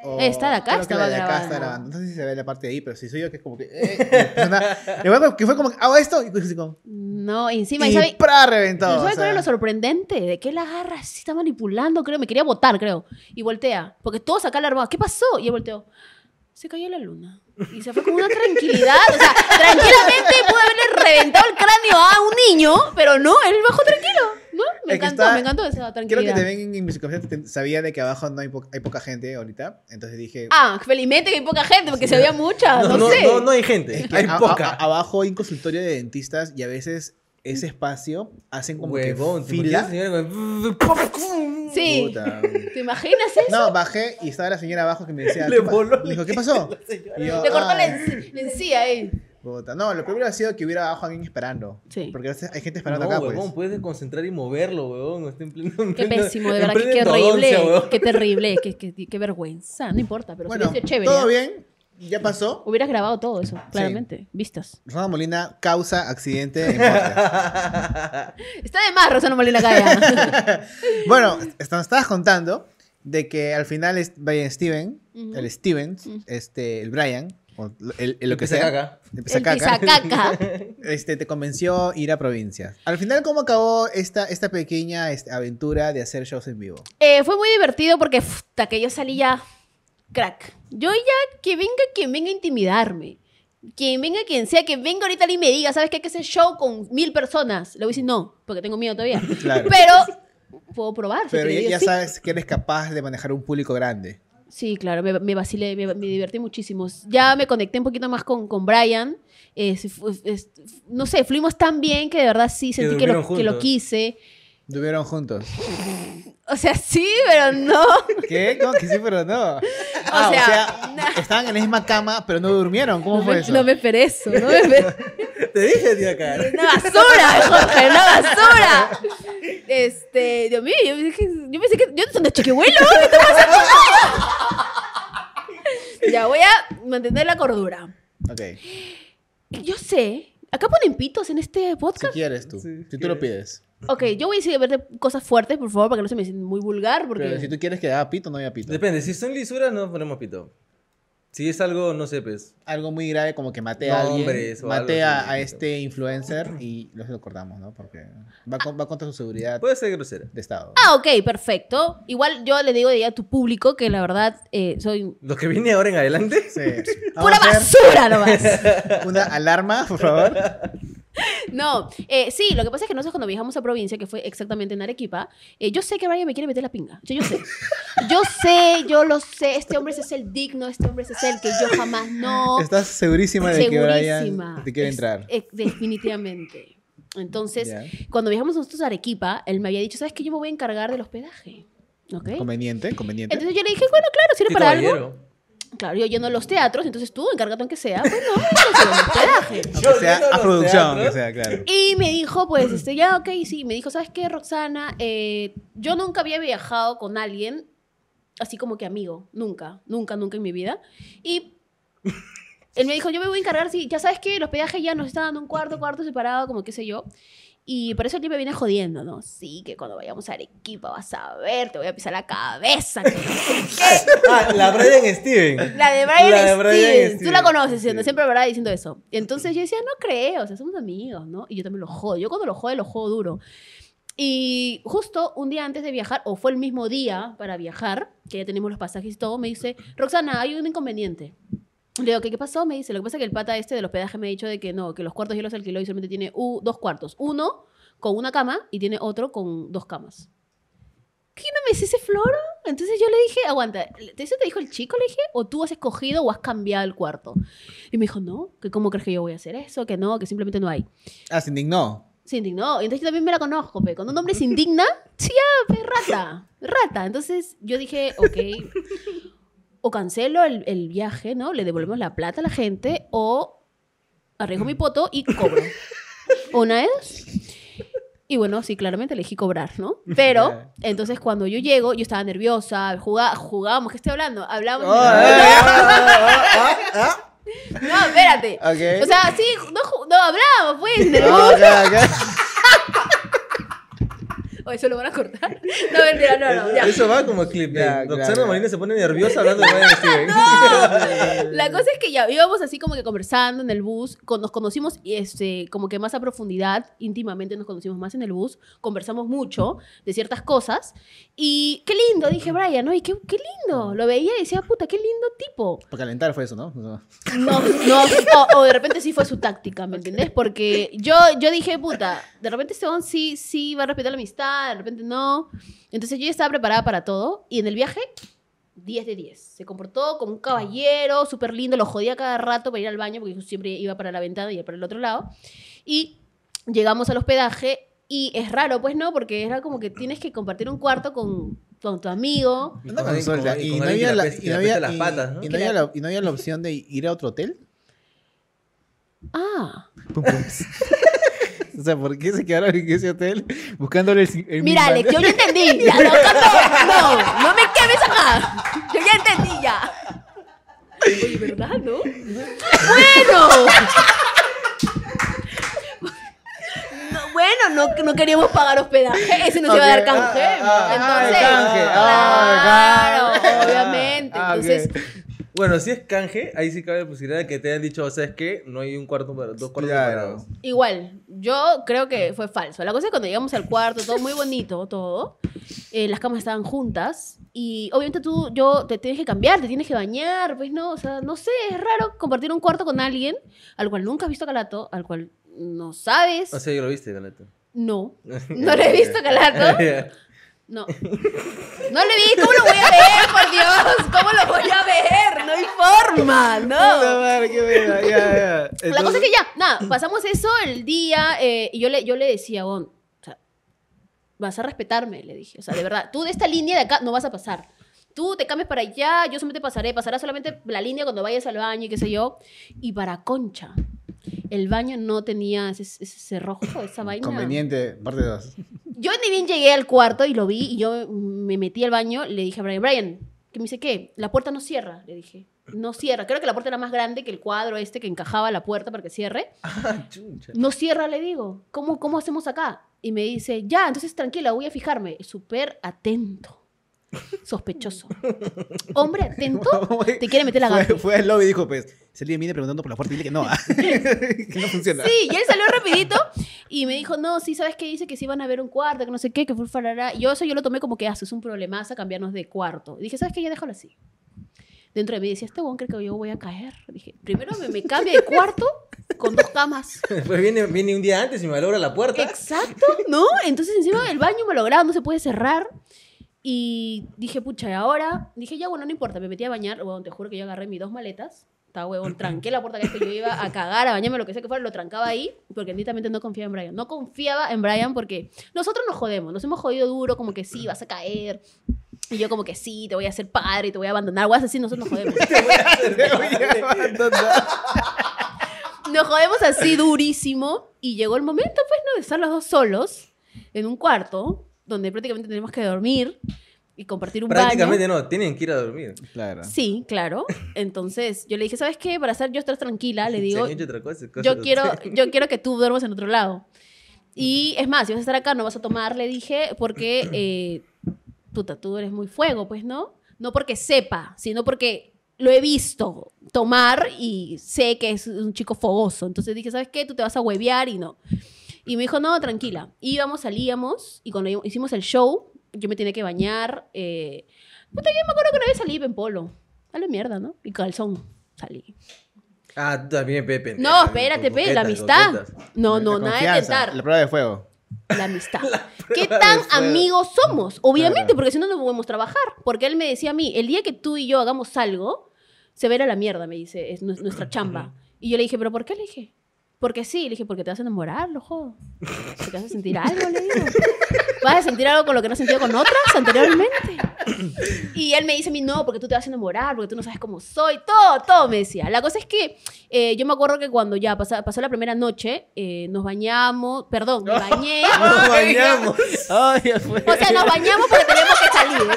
O- Esta de acá creo que la estaba de acá grabando. está grabando. No sé si se ve la parte de ahí, pero si soy yo que es como que. eh, eh, persona- bueno, *laughs* que fue como que hago esto y pues como. No, encima, y ¿y sabe, ¡pra! reventó. ¿y o sabe cuál es lo sorprendente? De que él agarra, así está manipulando, creo. Me quería botar, creo. Y voltea. Porque todos acá la armaban. ¿Qué pasó? Y él volteó. Se cayó la luna. Y se fue con una tranquilidad. O sea, tranquilamente pudo haberle reventado el cráneo a un niño, pero no, él bajó tranquilo. ¿No? Me Es encantó, está- me encantó esa Creo tranquilidad. que también en mi te- sabía de que abajo no hay, po- hay poca gente ahorita. Entonces dije. Ah, felizmente que hay poca gente, porque se veía mucha, no, no, sé. no, no hay gente. que hay a- poca. a- abajo hay un consultorio de dentistas y a veces ese espacio hacen como Huevón, que ¿te fila. Sí. Puta. ¿Te imaginas eso? No, bajé y estaba la señora abajo que me decía. Le ¿qué pa- voló Me dijo, ¿qué pasó? *laughs* yo, Le cortó la encía ahí. Puta. No, lo primero ha sido que hubiera abajo alguien esperando. Sí. Porque a veces hay gente esperando no, acá, huevón, pues. puedes desconcentrar y moverlo, huevón. Está en pleno, en Qué pleno- pésimo, de en verdad, que plena qué endodoncia, horrible. huevón. Qué terrible, qué, qué- qué vergüenza. No importa, pero Bueno, sido chévere. todo bien, ya pasó. Hubieras grabado todo eso, claramente. Vistas. Rosana Molina causa accidente en podcast. *laughs* Está de más Rosana Molina Calla. *laughs* bueno, est- nos estabas contando de que al final es Brian Steven, Ujú. el Stevens, Ujú. este, el Brian, o el, el lo que Empieza sea, caca. el El pisacaca, pisacaca. *laughs* este, te convenció ir a provincias. Al final, ¿cómo acabó esta, esta pequeña este, aventura de hacer shows en vivo? Eh, fue muy divertido porque puta, que yo salí ya crack. Yo ya que venga quien venga a intimidarme. Quien venga quien sea, que venga ahorita y me diga, ¿sabes qué? Hay que hacer show con mil personas. Le voy a decir no, porque tengo miedo todavía. Claro. Pero puedo probar. si Pero te ya, ya sabes que eres capaz de manejar un público grande. Sí, claro, me, me vacilé, me, me divertí muchísimo. Ya me conecté un poquito más con, con Brian. eh, es- no sé, fuimos tan bien que de verdad sí sentí que lo, que quise. Estuvieron juntos. *laughs* O sea, sí, pero no. ¿Qué? ¿Cómo que sí, pero no? *laughs* Ah, o sea, estaban en la misma cama, pero no durmieron. ¿Cómo No fue me, eso? no me esperé eso, no me *laughs* esperé. Te dije, tía cara. Una basura, Jorge, una basura. Este, Dios mío, yo, dije- yo pensé que. Yo no soy de chiquihuelo, ¿qué te pasa? Ya, voy a mantener la cordura. Ok. Yo sé. Acá ponen pitos en este Si podcast. quieres tú. Sí, si tú lo pides. Ok, yo voy a decir verte cosas fuertes, por favor, para que no se me sienta muy vulgar, porque... Pero si tú quieres que haga pito, no haya pito. Depende, si son lisuras, no ponemos pito. Si es algo, no sé, pues. Algo muy grave como que maté a alguien. Nombres o Maté algo a, así, a este influencer y lo, lo cortamos, ¿no? Porque va, con- va contra su seguridad Puede ser grosera. de Estado. Ah, ok, perfecto. Igual yo le digo de a tu público que la verdad eh, soy Lo que viene ahora en adelante. Sí. *laughs* Vamos pura a hacer basura nomás. *laughs* una alarma, por favor. *laughs* No, eh, sí, lo que pasa es que nosotros cuando viajamos a provincia, que fue exactamente en Arequipa, eh, yo sé que Brian me quiere meter la pinga. Yo, yo sé. Yo sé, yo lo sé. Este hombre es el digno, este hombre es el que yo jamás no. Estás segurísima de que Brian te quiere Es- entrar. eh, definitivamente. Entonces, Ya. cuando viajamos nosotros a Arequipa, él me había dicho, ¿sabes qué? Yo me voy a encargar del hospedaje. ¿Ok? Conveniente, conveniente. Entonces yo le dije, bueno, claro, si Qué era para algo. Claro, yo lleno los teatros, entonces tú encárgate aunque sea. Bueno, entonces, el hospedaje. Aunque sea a producción, teatros. sea, claro. Y me dijo, pues, este, ya, ok, sí. Me dijo, ¿sabes qué, Roxana? Eh, yo nunca había viajado con alguien así como que amigo. Nunca, nunca, nunca en mi vida. Y él me dijo, yo me voy a encargar, sí, ya sabes que los peajes ya nos están dando un cuarto, cuarto separado, como qué sé yo. Y por eso el me viene jodiendo, ¿no? Sí, que cuando vayamos a Arequipa vas a ver, te voy a pisar la cabeza. no qué. *laughs* Ah, la Brian Steven. La de Brian, La de Brian Stevens. Tú la conoces, sí. siempre verdad diciendo eso. Entonces yo decía, no creo, o sea, somos amigos, ¿no? Y yo también lo jodo. Yo cuando lo jodo, lo jodo duro. Y justo un día antes de viajar, o fue el mismo día para viajar, que ya tenemos los pasajes y todo, me dice, Roxana, hay un inconveniente. Le digo, ¿qué, ¿qué pasó? Me dice, lo que pasa es que el pata este del hospedaje me ha dicho de que no, que los cuartos yo los alquiló y solamente tiene uh, dos cuartos. Uno con una cama y tiene otro con dos camas. ¿Qué no me dice ese floro? Entonces yo le dije, aguanta, ¿eso te dijo el chico? Le dije, o tú has escogido o has cambiado el cuarto. Y me dijo, no, que cómo crees que yo voy a hacer eso, que no, que simplemente no hay. Ah, se indignó. Se indignó. Entonces yo también me la conozco, pe. Cuando un hombre se indigna, *laughs* sí, ya, pe, rata, rata. Entonces yo dije, ok, o cancelo el, el viaje, ¿no? Le devolvemos la plata a la gente, o arriesgo mi poto y cobro. *laughs* Una es. Y bueno, sí, claramente elegí cobrar, ¿no? Pero, *laughs* entonces cuando yo llego, yo estaba nerviosa, jugá- jugábamos, ¿qué estoy hablando? Hablábamos. Oh, de- eh, ah, ah, *laughs* No, espérate. O sea, sí, no, no hablábamos, pues, en el Ah, bus. ok, ok. ¿O eso lo van a cortar? *laughs* No, mentira, no, no, ya. Eso va como clip. de Ya, Roxana claro. Molina se pone nerviosa hablando de Steven. *laughs* La cosa es que ya íbamos así como que conversando en el bus, con- nos conocimos y este, como que más a profundidad, íntimamente nos conocimos más en el bus, conversamos mucho de ciertas cosas y qué lindo, dije Brian, ¿no? Y qué, qué lindo, lo veía y decía, puta, qué lindo tipo. Para calentar fue eso, ¿no? No. No, no, o, o de repente sí fue su táctica, ¿me entiendes? Porque yo, yo dije, puta, de repente este hombre sí, sí va a respetar la amistad, de repente no. Entonces yo ya estaba preparada para todo y en el viaje, 10 de 10. Se comportó como un caballero, súper lindo, lo jodía cada rato para ir al baño porque yo siempre iba para la ventana y para el otro lado. Y llegamos al hospedaje y es raro, pues no, porque era como que tienes que compartir un cuarto con, con tu amigo. Y no había la opción de ir a otro hotel. Ah. *laughs* O sea, ¿por qué se quedaron en ese hotel buscándole el, el Mira, Alex, yo ya entendí. *laughs* Ya, no, no, no, no me quemes acá. Yo ya entendí ya. Oye, ¿verdad, no? Bueno. No, bueno, no, no queríamos pagar hospedaje. Ese no se iba a dar Ok, canje. ah, ah, ah, Entonces, canje, ah, claro, obviamente. Ah, ok. Bueno, si es canje, ahí sí cabe la posibilidad de que te hayan dicho, ¿sabes qué? No hay un cuarto para dos cuartos Claro. separados. Igual, yo creo que fue falso. La cosa es que cuando llegamos al cuarto, todo muy bonito, todo. eh, las camas estaban juntas. Y obviamente tú, yo, te tienes que cambiar, te tienes que bañar, pues no, o sea, no sé, es raro compartir un cuarto con alguien al cual nunca has visto Calato, al cual no sabes. O sea, yo lo viste, Galeta. no, *laughs* no le he visto Calato. *laughs* No. No le vi, ¿cómo lo voy a ver, por Dios? ¿Cómo lo voy a ver? No hay forma, no. madre, qué ya, ya. La cosa es que ya, nada, pasamos eso el día eh, y yo le, yo le decía, Gon, o sea, vas a respetarme, le dije. O sea, de verdad, tú de esta línea de acá no vas a pasar. Tú te cambias para allá, yo solamente pasaré, pasará solamente la línea cuando vayas al baño y qué sé yo. Y para concha, el baño no tenía ese, ese cerrojo, esa vaina. Conveniente, parte 2. Yo ni bien llegué al cuarto y lo vi y yo me metí al baño, le dije a Brian, Brian, que me dice, ¿qué? La puerta no cierra, le dije. no cierra. Creo que la puerta era más grande que el cuadro este que encajaba la puerta para que cierre. *laughs* Ah. No cierra, le digo. ¿Cómo, cómo hacemos acá? Y me dice, ya, entonces tranquila, voy a fijarme. Súper atento. Sospechoso. *laughs* Hombre atento, te quiere meter la fue, gamba. fue al lobby y dijo, pues, si alguien viene preguntando por la puerta, dile que no, ah. *laughs* que no funciona. Sí, y él salió rapidito y me dijo, no, sí, ¿sabes qué? Dice que sí van a ver un cuarto, que no sé qué, que fue farará. Yo eso yo lo tomé como que, ah, eso es un problemazo cambiarnos de cuarto. Y dije, ¿sabes qué? Ya déjalo así. Dentro de mí decía, este bon cree que yo voy a caer. Dije, primero me, me cambia de cuarto con dos camas. Después *laughs* viene, viene un día antes y me logra la puerta. Exacto, ¿no? Entonces encima el baño malogrado no se puede cerrar. Y dije, pucha, y ahora, dije, ya bueno, no importa, me metí a bañar, huevón, te juro que yo agarré mis dos maletas, estaba huevón, tranqué la puerta que es que yo iba a cagar, a bañarme, lo que sea que fuera, lo trancaba ahí, porque netamente no confiaba en Brian. No confiaba en Brian porque nosotros nos jodemos, nos hemos jodido duro, como que sí, vas a caer. Y yo como que sí, te voy a hacer padre, te voy a abandonar, voy a así, nosotros nos jodemos. *laughs* Nos jodemos así durísimo y llegó el momento, pues, ¿no? De estar los dos solos en un cuarto donde prácticamente tenemos que dormir y compartir un Prácticamente baño. no, tienen que ir a dormir. Claro. Sí, claro. Entonces yo le dije, ¿sabes qué? Para estar yo estar tranquila, le *laughs* digo, otra cosa, cosa yo quiero, yo quiero que tú duermas en otro lado. Y es más, si vas a estar acá, no vas a tomar, le dije, porque, *clears throat* eh, puta, tú eres muy fuego, pues, ¿no? No porque sepa, sino porque lo he visto tomar y sé que es un chico fogoso. Entonces dije, ¿sabes qué? Tú te vas a huevear y no. Y me dijo, no, tranquila. Íbamos, salíamos, y cuando hicimos el show, yo me tenía que bañar. Eh, puta, yo me acuerdo que una vez salí en polo. A la mierda, ¿no? Y calzón. Salí. Ah, tú también, Pepe. No, espérate, pe, la amistad. No, no, La nada de confianza, tentar. La prueba de fuego. La amistad. *laughs* ¿Qué prueba tan amigos somos? Obviamente, Claro. porque si no, no podemos trabajar. Porque él me decía a mí, el día que tú y yo hagamos algo, se verá la mierda, me dice, es nu- nuestra chamba. Y yo le dije, ¿pero por qué? Le dije, porque sí. Le dije, porque te vas a enamorar, lo jodo. Porque te vas a sentir algo, le digo. ¿Vas a sentir algo con lo que no has sentido con otras anteriormente? Y él me dice a mí, no, porque tú te vas a enamorar, porque tú no sabes cómo soy, todo, todo me decía. La cosa es que eh, yo me acuerdo que cuando ya pasó, pasó la primera noche, eh, nos bañamos, perdón, me bañé. *laughs* Nos bañamos. O sea, nos bañamos porque teníamos que salir.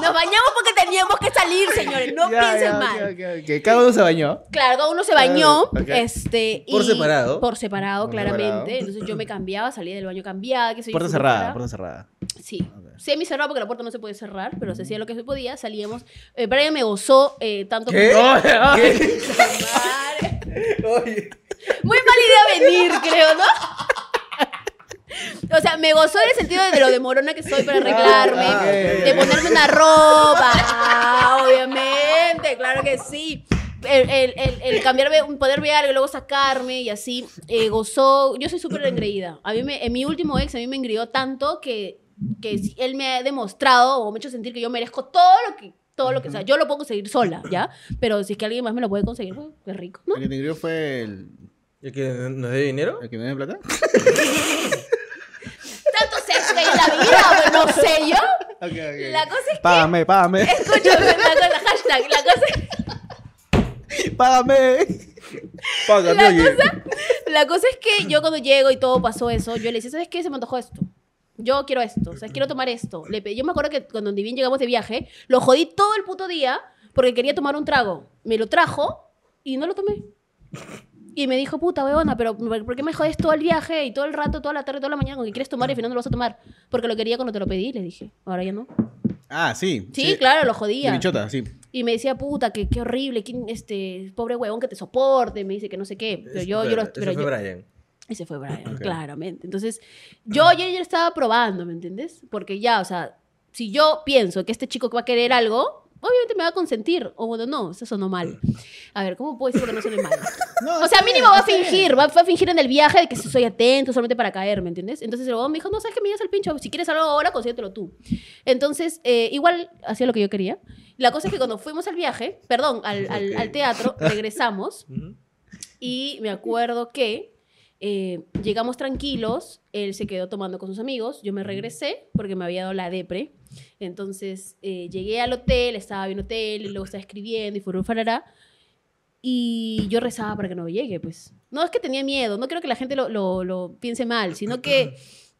Nos bañamos porque teníamos que salir, señores. No Ya, piensen ya, mal. ok, ok, ok. Cada uno se bañó. Claro, cada uno se bañó, este, Por y- separado. Por separado, Por claramente. separado. Entonces yo me cambiaba, salía del baño cambiada, que soy Puerta cerrada, fuera. puerta cerrada. Sí. Semi cerrado porque la puerta no se puede cerrar, pero se hacía lo que se podía, salíamos. Eh, Brian me gozó eh, tanto ¿Qué? como- ¿Qué? Oye. Muy mala idea venir, creo, ¿no? O sea, me gozó en el sentido de lo demorona que soy para arreglarme, Ah, ok, de ponerme una ropa, ah, obviamente, claro que sí. El, el, el, el cambiarme, ponerme algo y luego sacarme y así, eh, gozó. Yo soy súper engreída. A mí me, en mi último ex, a mí me engrió tanto que, que él me ha demostrado o me ha hecho sentir que yo merezco todo lo que, todo lo que, o sea, yo lo puedo conseguir sola, ¿ya? Pero si es que alguien más me lo puede conseguir, pues, qué rico, ¿no? El que te fue el, ¿El que nos dé dinero? el que me dio plata. *laughs* tanto sexo que hay en la vida, no sé yo. La cosa es que. Págame, págame, Escúchame, la cosa, hashtag, la cosa, págame. Págame, la, oye. cosa, la cosa es que yo cuando llego y todo pasó eso, yo le decía, ¿sabes qué? Se me antojó esto. Yo quiero esto, o sea, quiero tomar esto. Le pedí- yo me acuerdo que cuando ni bien llegamos de viaje, lo jodí todo el puto día porque quería tomar un trago. Me lo trajo y no lo tomé. Y me dijo, puta weona, pero ¿por qué me jodes todo el viaje y todo el rato, toda la tarde, toda la mañana con que quieres tomar y al final no lo vas a tomar? Porque lo quería cuando te lo pedí, le dije. Ahora ya no. Ah, sí. Sí, claro, lo De jodía. bichota, sí. Y me decía, puta, que qué horrible, ¿quién, este, pobre huevón que te soporte, me dice que no sé qué. Pero Ese yo, fue- yo lo- ese pero fue yo- Brian. ese fue Brian, Ok. claramente. Entonces, yo ya, ya estaba probando, ¿me entiendes? Porque ya, o sea, si yo pienso que este chico va a querer algo, obviamente me va a consentir. O bueno, no, eso sonó mal. A ver, ¿cómo puedo decir que no suene mal? No, O sea, mínimo va a fingir, va, va a fingir en el viaje de que soy atento solamente para caer, ¿me entiendes? Entonces el huevón me dijo, no, ¿sabes qué? Me llevas el pincho, si quieres algo ahora, consíguetelo tú. Entonces, eh, igual hacía lo que yo quería. La cosa es que cuando fuimos al viaje, perdón, al, al- Ok. al teatro, *laughs* regresamos y me acuerdo que eh, llegamos tranquilos, él se quedó tomando con sus amigos, yo me regresé porque me había dado la depre. Entonces eh, llegué al hotel, estaba viendo hotel y luego estaba escribiendo y fue farará. Y yo rezaba para que no llegue, pues. No es que tenía miedo, no creo que la gente lo, lo- lo piense mal, sino que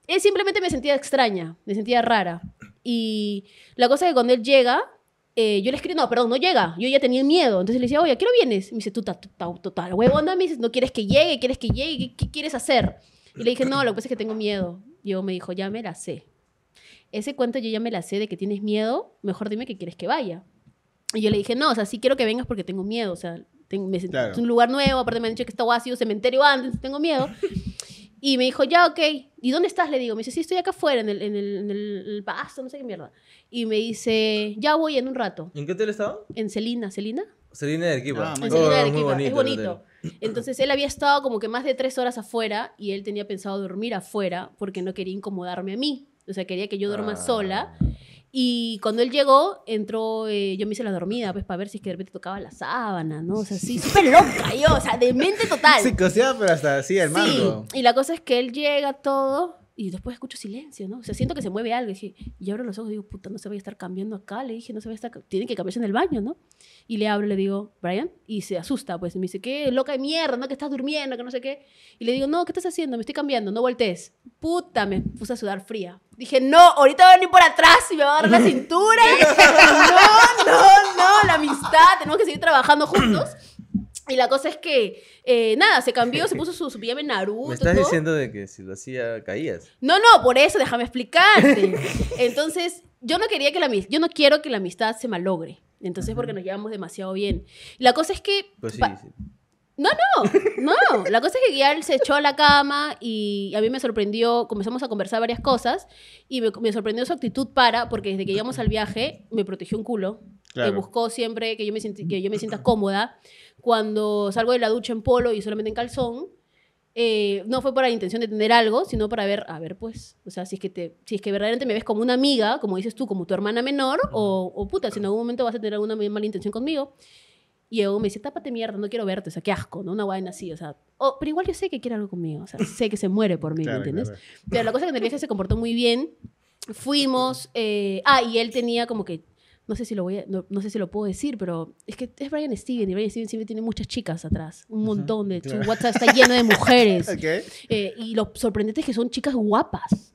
él simplemente me sentía extraña, me sentía rara. Y la cosa es que cuando él llega, eh, yo le escribí, no, perdón, no llega. Yo ya tenía miedo. Entonces le decía, oye, ¿a qué hora vienes? Me dice, tú estás total huevona. Me dices, no quieres que llegue, quieres que llegue, ¿qué, quieres hacer? Y le dije, no, lo que pasa es que tengo miedo. Y yo me dijo, ya me la sé. Ese cuento yo ya me la sé de que tienes miedo, mejor dime que quieres que vaya. Y yo le dije, no, o sea, sí quiero que vengas porque tengo miedo. O sea, tengo, me, Claro. es un lugar nuevo, aparte me han dicho que estaba ha sido cementerio antes, tengo miedo. Y me dijo, ya, ok. ¿Y dónde estás? Le digo. Me dice, sí, estoy acá afuera, en el, en el, en el, el pasto, no sé qué mierda. Y me dice, ya voy en un rato. ¿En qué hotel estaba? En Celina, ¿Celina? Selina de Arequipa. Ah, En muy Celina de muy Arequipa. bonito es bonito. Entonces él había estado como que más de tres horas afuera y él tenía pensado dormir afuera porque no quería incomodarme a mí. O sea, quería que yo duerma Ah. sola. Y cuando él llegó, entró, eh, yo me hice la dormida, pues, para ver si es que de repente tocaba la sábana, ¿no? O sea, sí, súper loca yo, o sea, demente total. Sí, coseaba, pero hasta así el mango. Sí, y la cosa es que él llega todo y después escucho silencio, ¿no? O sea, siento que se mueve algo. Y, dije, y abro los ojos y digo, puta, no se vaya a estar cambiando acá. Le dije, no se vaya a estar, tiene que cambiarse en el baño, ¿no? Y le hablo, le digo, Brian, y se asusta, pues, y me dice, ¿qué? Loca de mierda, ¿no? Que estás durmiendo, que no sé qué. Y le digo, no, ¿qué estás haciendo? Me estoy cambiando, no voltees. Puta, me puse a sudar fría. Dije, no, ahorita va a venir por atrás y me va a agarrar la cintura. no, no, no, la amistad, tenemos que seguir trabajando juntos. Y la cosa es que, eh, nada, se cambió, se *laughs* puso su, su pijama en Naruto. Me estás diciendo de que si lo hacía, caías. No, no, por eso déjame explicarte. Entonces, yo no quería que la amistad, yo no quiero que la amistad se malogre. Entonces, porque nos llevamos demasiado bien. La cosa es que... Pues sí, sí. No, no, no. La cosa es que él se echó a la cama y a mí me sorprendió, comenzamos a conversar varias cosas y me, me sorprendió su actitud para, porque desde que llegamos al viaje me protegió un culo. Claro. Buscó siempre que yo, me que yo me sienta cómoda. Cuando salgo de la ducha en polo y solamente en calzón, eh, no fue para la intención de tener algo, sino para ver, a ver, pues, o sea, si es que, te, si es que verdaderamente me ves como una amiga, como dices tú, como tu hermana menor, o, o puta, si en algún momento vas a tener alguna mala intención conmigo. Y luego me dice, tápate mierda, no quiero verte, o sea, qué asco, ¿no? Una vaina así, o sea, oh, pero igual yo sé que quiere algo conmigo, o sea, sé que se muere por mí, Claro, ¿me entiendes? claro. Pero la cosa es que en el viaje se comportó muy bien, fuimos, eh, ah, y él tenía como que, no sé si lo voy a- no, no sé si lo puedo decir, pero es que es Brian Steven, y Brian Steven siempre tiene muchas chicas atrás, un montón de, su WhatsApp está lleno de mujeres. *laughs* Eh, y lo sorprendente es que son chicas guapas.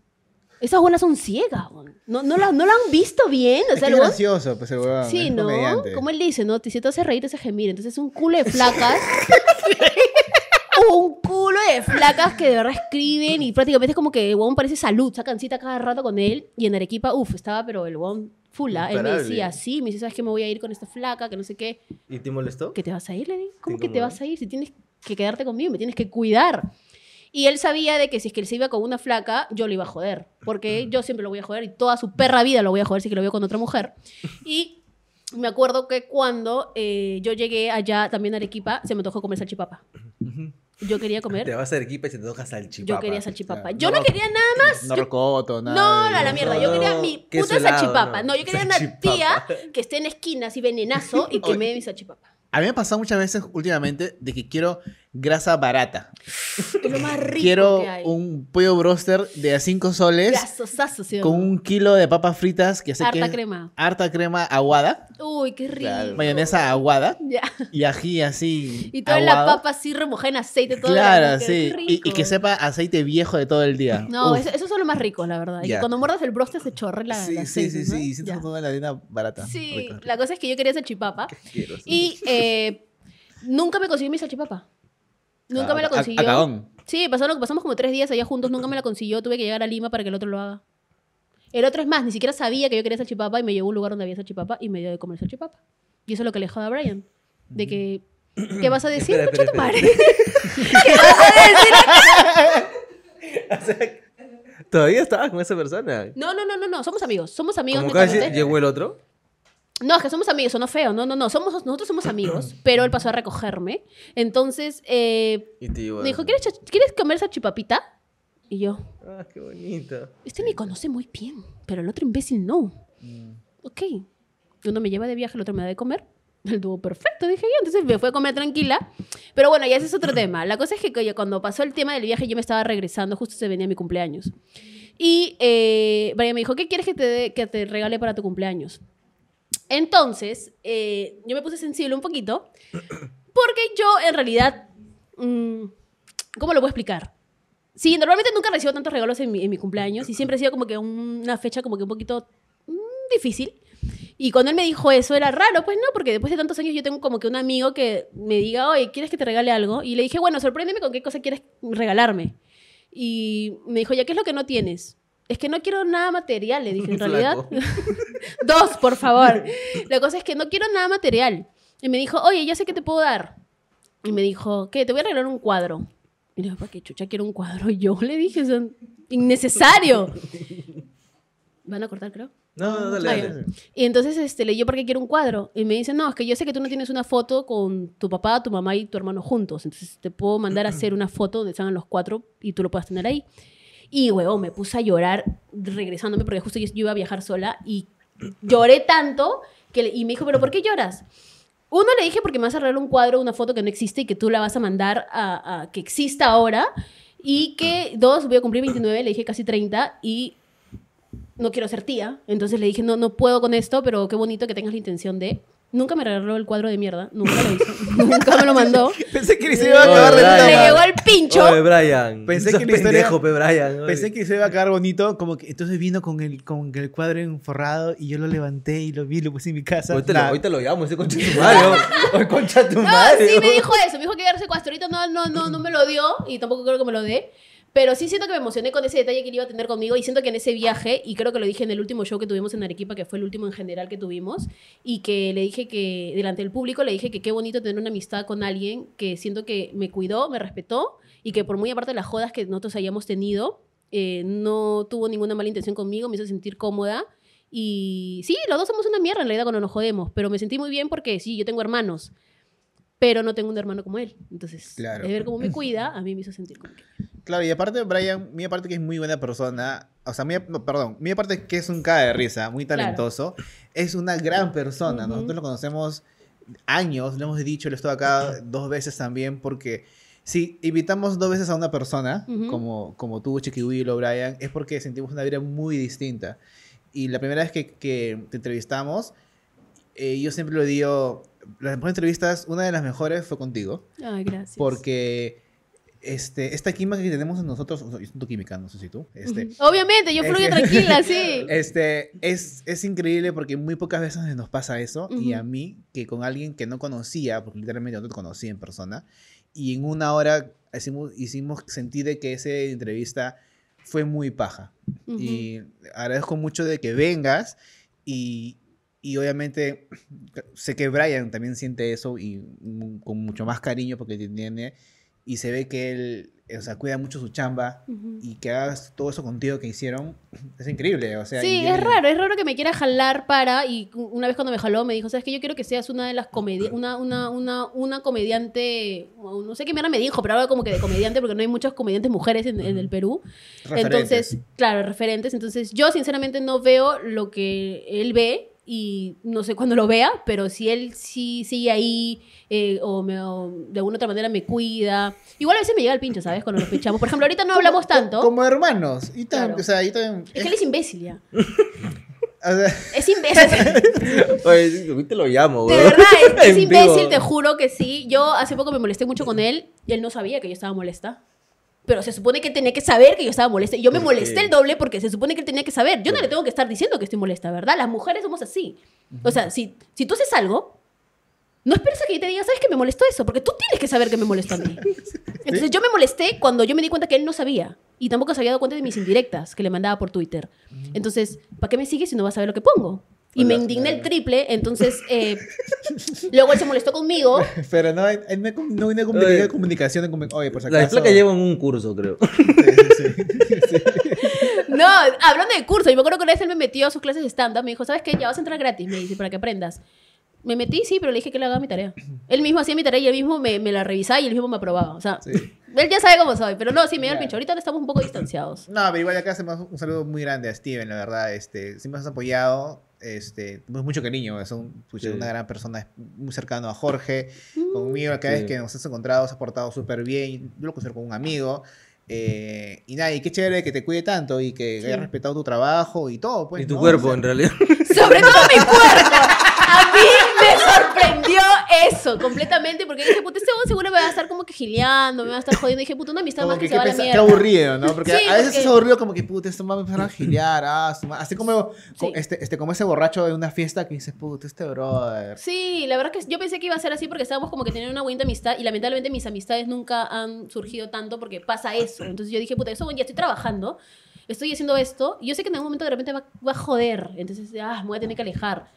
Esas buenas son ciegas. No, no, la, no la han visto bien. O Es que es gracioso, pues el huevón. Sí, es ¿no? comediante. Como él dice, ¿no? Te- Si te hace reír, te hace gemir. Entonces, un culo de *laughs* flacas. Un culo de flacas que de verdad escriben y prácticamente es como que el huevón parece salud. Sacan cita cada rato con él. Y en Arequipa, uff, estaba, pero el huevón full. ¿ah? Él me decía, sí, me dice, ¿sabes qué? Me voy a ir con esta flaca, que no sé qué. ¿Y te molestó? ¿Que te vas a ir? Le ¿cómo que te vas a ir? Si tienes que quedarte conmigo, me tienes que cuidar. Y él sabía de que si es que él se iba con una flaca, yo lo iba a joder. Porque yo siempre lo voy a joder y toda su perra vida lo voy a joder si que lo veo con otra mujer. *laughs* Y me acuerdo que cuando eh, yo llegué allá también a Arequipa, se me tocó comer salchipapa. Yo quería *laughs* Te comer. vas a Arequipa y se te toca salchipapa. Yo quería salchipapa. Claro. Yo no No. quería nada más. No rocoto, nada. No, a la mierda. Yo quería mi puta helado, salchipapa. no. No, yo quería una tía que esté en esquina así venenazo y que *laughs* me dé mi salchipapa. A mí me ha pasado muchas veces últimamente de que quiero grasa barata. Es lo más rico quiero que hay. un pollo broster de a 5 soles Grasosazo, ¿sí o con no? un kilo de papas fritas que sé Harta que es crema. harta crema aguada, Uy, qué rico. Claro. mayonesa aguada Ya. y ají así *laughs* Y toda la aguado. papa así remojada en aceite todo Claro, qué sí. Y, y rico. que sepa aceite viejo de todo el día. No, Uf. eso, son los más ricos, la verdad. Y Ya. que cuando muerdas el broster se chorre la, sí, la sí, aceite, sí, ¿no? sí. Siento Ya. toda la harina barata. Sí, Rico, rico. la cosa es que yo quería salchipapa Asqueroso. y eh, nunca me consiguió mi salchipapa. Nunca me la consiguió. a cagón. Sí, pasaron, pasamos como tres días allá juntos, nunca me la consiguió. Tuve que llegar a Lima para que el otro lo haga. El otro es más, ni siquiera sabía que yo quería salchipapa y me llevó a un lugar donde había salchipapa y me dio de comer salchipapa. Y eso es lo que le jode a Brian. De que, ¿qué vas a decir, Espera, espera, espera. ¿Qué vas a decir? *laughs* O sea, ¿Todavía estabas con esa persona? No, no, no, no, no, somos amigos, somos amigos. Vez netamente. llegó el otro. No, es que somos amigos, sonó feo. No, no, no. Somos, nosotros somos amigos, *clears throat* pero él pasó a recogerme. Entonces, eh, Y te llevó me dijo, ¿quieres, cha- ¿quieres comer esa chipapita? Y yo, Ah, qué bonito. este me conoce muy bien, pero el otro imbécil no. Ok. Uno me lleva de viaje, el otro me da de comer. *laughs* El dúo perfecto, dije yo. Entonces me fue a comer tranquila. Pero bueno, ya ese es otro *clears throat* tema. La cosa es que oye, cuando pasó el tema del viaje, yo me estaba regresando, justo se venía mi cumpleaños. Y eh, Brian me dijo, ¿qué quieres que te, dé- que te regale para tu cumpleaños? Entonces, eh, yo me puse sensible un poquito, porque yo en realidad, mm, ¿cómo lo voy a explicar? Sí, normalmente nunca recibo tantos regalos en mi, cumpleaños y siempre ha sido como que un- una fecha como que un poquito mm, difícil. Y cuando él me dijo eso era raro, pues no, porque después de tantos años yo tengo como que un amigo que me diga, oye, ¿quieres que te regale algo? Y le dije, bueno, sorpréndeme con qué cosa quieres regalarme. Y me dijo, ya, ¿qué es lo que no tienes? Es que no quiero nada material, le dije, en *laughs* realidad. *laughs* Dos, por favor. *laughs* La cosa es que no quiero nada material. Y me dijo, oye, ya sé qué te puedo dar. Y me dijo, ¿qué? Te voy a regalar un cuadro. Y le dije, ¿para qué chucha quiero un cuadro? Y yo le dije, "Eso es innecesario. ¿Van a cortar, creo? No, no, dale, Ah, dale. Y entonces este, le digo, ¿por qué quiero un cuadro? Y me dice, no, es que yo sé que tú no tienes una foto con tu papá, tu mamá y tu hermano juntos. Entonces te puedo mandar a hacer una foto donde están los cuatro y tú lo puedas tener ahí. Y, huevón, me puse a llorar regresándome porque justo yo, iba a viajar sola y lloré tanto que y me dijo, ¿pero por qué lloras? Uno le dije porque me vas a regalar un cuadro, una foto que no existe y que tú la vas a mandar a, a que exista ahora. Y que, dos, voy a cumplir 29, le dije casi 30 y no quiero ser tía. Entonces le dije, no, no puedo con esto, pero qué bonito que tengas la intención de... Nunca me regaló el cuadro de mierda, nunca lo hizo, *laughs* nunca me lo mandó. *laughs* Pensé que se iba a acabar de puta. Le madre. llegó al pincho. Oye, Brian. Pensé que *laughs* la historia- pendejo, pe, Brian. oye. Pensé que se iba a quedar bonito, como que entonces vino con el, con el cuadro enforrado y yo lo levanté y lo vi, lo puse en mi casa. Ahorita lo, ahorita lo llamo, ese concha de tu madre. oh. Oye, concha de tu No, madre. sí me dijo eso, me dijo que iba a darse cuadro. Ahorita no, no, no, no me lo dio y tampoco creo que me lo dé. Pero sí siento que me emocioné con ese detalle que él iba a tener conmigo y siento que en ese viaje, y creo que lo dije en el último show que tuvimos en Arequipa, que fue el último en general que tuvimos, y que le dije que, delante del público, le dije que qué bonito tener una amistad con alguien que siento que me cuidó, me respetó, y que por muy aparte de las jodas que nosotros hayamos tenido, eh, no tuvo ninguna mala intención conmigo, me hizo sentir cómoda. Y sí, los dos somos una mierda en realidad cuando nos jodemos, pero me sentí muy bien porque sí, yo tengo hermanos, pero no tengo un hermano como él. Entonces, Claro. de ver cómo me *clears throat* cuida, a mí me hizo sentir como que... Claro, y aparte, Brian, mi aparte que es muy buena persona, o sea, mi, perdón, mi aparte que es un cara de risa, muy Claro. talentoso, es una gran persona. Nosotros lo conocemos años, lo hemos dicho, lo he estado acá dos veces también, porque si invitamos dos veces a una persona, Ujú. como, como tú, Chiquihuilo, Brian, es porque sentimos una vida muy distinta. Y la primera vez que, que te entrevistamos, eh, yo siempre lo digo, las mejores entrevistas, una de las mejores fue contigo. Ay, gracias. Porque este, esta química que tenemos nosotros, o sea, yo siento química, no sé si tú, este. Obviamente, yo fluyo tranquila, *laughs* sí. este, es, es increíble porque muy pocas veces nos pasa eso. Y Ujú. a mí, que con alguien que no conocía, porque literalmente no te conocí en persona, y en una hora hicimos, hicimos sentir de que esa entrevista fue muy paja. Ujú. Y agradezco mucho de que vengas y, y obviamente sé que Brian también siente eso y con mucho más cariño porque tiene y se ve que él, eh, o sea, cuida mucho su chamba y que hagas todo eso contigo que hicieron *clears throat* es increíble, o sea, Sí, es raro, es raro que me quiera jalar para, y una vez cuando me jaló me dijo, sabes que yo quiero que seas una de las comediantes, una, una, una, una comediante, no sé qué mierda me dijo, pero algo como que de comediante, porque no hay muchas comediantes mujeres en, en el Perú. referentes. Entonces, claro, referentes. Entonces, yo sinceramente no veo lo que él ve y no sé cuándo lo vea, pero si él sí sigue ahí eh, o, me- o de alguna otra manera me cuida. Igual a veces me llega el pincho, ¿sabes? Cuando nos pinchamos. Por ejemplo, ahorita no hablamos tanto. como hermanos y tan, Claro. o sea, yo también Es que él es imbécil ya. *laughs* o sea, Es imbécil. *laughs* Oye, ahorita lo llamo, De güey. verdad, es, *laughs* imbécil, te juro que sí. Yo hace poco me molesté mucho con él y él no sabía que yo estaba molesta. Pero se supone que él tenía que saber que yo estaba molesta. Y yo me molesté el doble porque se supone que él tenía que saber. Yo no le tengo que estar diciendo que estoy molesta, ¿verdad? Las mujeres somos así. O sea, si, si tú haces algo, no esperes a que yo te diga, ¿sabes que me molestó eso? Porque tú tienes que saber que me molestó a mí. *laughs* Entonces yo me molesté cuando yo me di cuenta que él no sabía. Y tampoco se había dado cuenta de mis indirectas que le mandaba por Twitter. Entonces, ¿para qué me sigues si no vas a ver lo que pongo? Y me indigné el triple, entonces eh, *laughs* luego él se molestó conmigo. *laughs* pero no, él me, no viene con comunicación, de comu- oye, por si La acaso. flaca lleva un curso, creo. *laughs* No, hablando de curso, yo me acuerdo que una vez él me metió a sus clases de stand-up, me dijo, ¿sabes qué? Ya vas a entrar gratis, me dice, para que aprendas. Me metí, sí, pero le dije que le haga mi tarea. *clears throat* Él mismo hacía mi tarea y él mismo me, me la revisaba y él mismo me aprobaba. O sea, Sí. él ya sabe cómo soy, pero no, sí, me dio el pincho. Ahorita estamos un poco distanciados. No, pero igual acá hacemos un saludo muy grande a Steven, la verdad. Este, siempre nos has apoyado. Este, tenemos mucho cariño. Es un, Sí. una gran persona, es muy cercano a Jorge. Conmigo, cada vez que nos has encontrado, se ha portado súper bien. Yo lo considero como un amigo. Eh, y nada, y qué chévere que te cuide tanto y que Sí. haya respetado tu trabajo y todo. Pues, y tu ¿no? cuerpo, O sea, en realidad. Sobre todo mi cuerpo. *laughs* A mí sorprendió eso completamente porque dije, puta, este seguro me va a estar como que gileando, me va a estar jodiendo. Y dije, puta, una amistad Como más que, que, se va a la mierda. qué aburrido, ¿no? Porque Sí, a veces porque- es aburrido como que, puta, esto va a empezar a gilear, ah, así como, Sí. este, este, como ese borracho de una fiesta que dices, puta, este brother. Sí, la verdad que yo pensé que iba a ser así porque estábamos como que teniendo una buena amistad y lamentablemente mis amistades nunca han surgido tanto porque pasa eso. Entonces yo dije, puta, eso ya estoy trabajando, estoy haciendo esto y yo sé que en algún momento de repente va, va a joder. Entonces, ah, me voy a tener que alejar.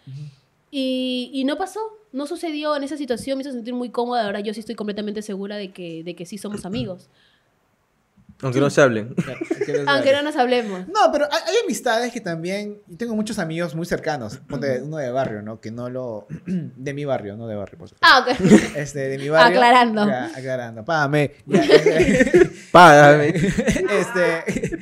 Y, y no pasó, no sucedió en esa situación, me hizo sentir muy cómoda. Ahora yo sí estoy completamente segura de que, de que sí somos amigos. Aunque no se hablen. *laughs* Aunque no nos hablemos. No, pero hay, hay amistades que también. Yo tengo muchos amigos muy cercanos. Uno de barrio, ¿no? Que no lo. *clears throat* De mi barrio, no de barrio, por supuesto. Ah, ok. *laughs* Este, de mi barrio. Aclarando. Ya, aclarando. Págame. Ya, *laughs* este, Págame. este,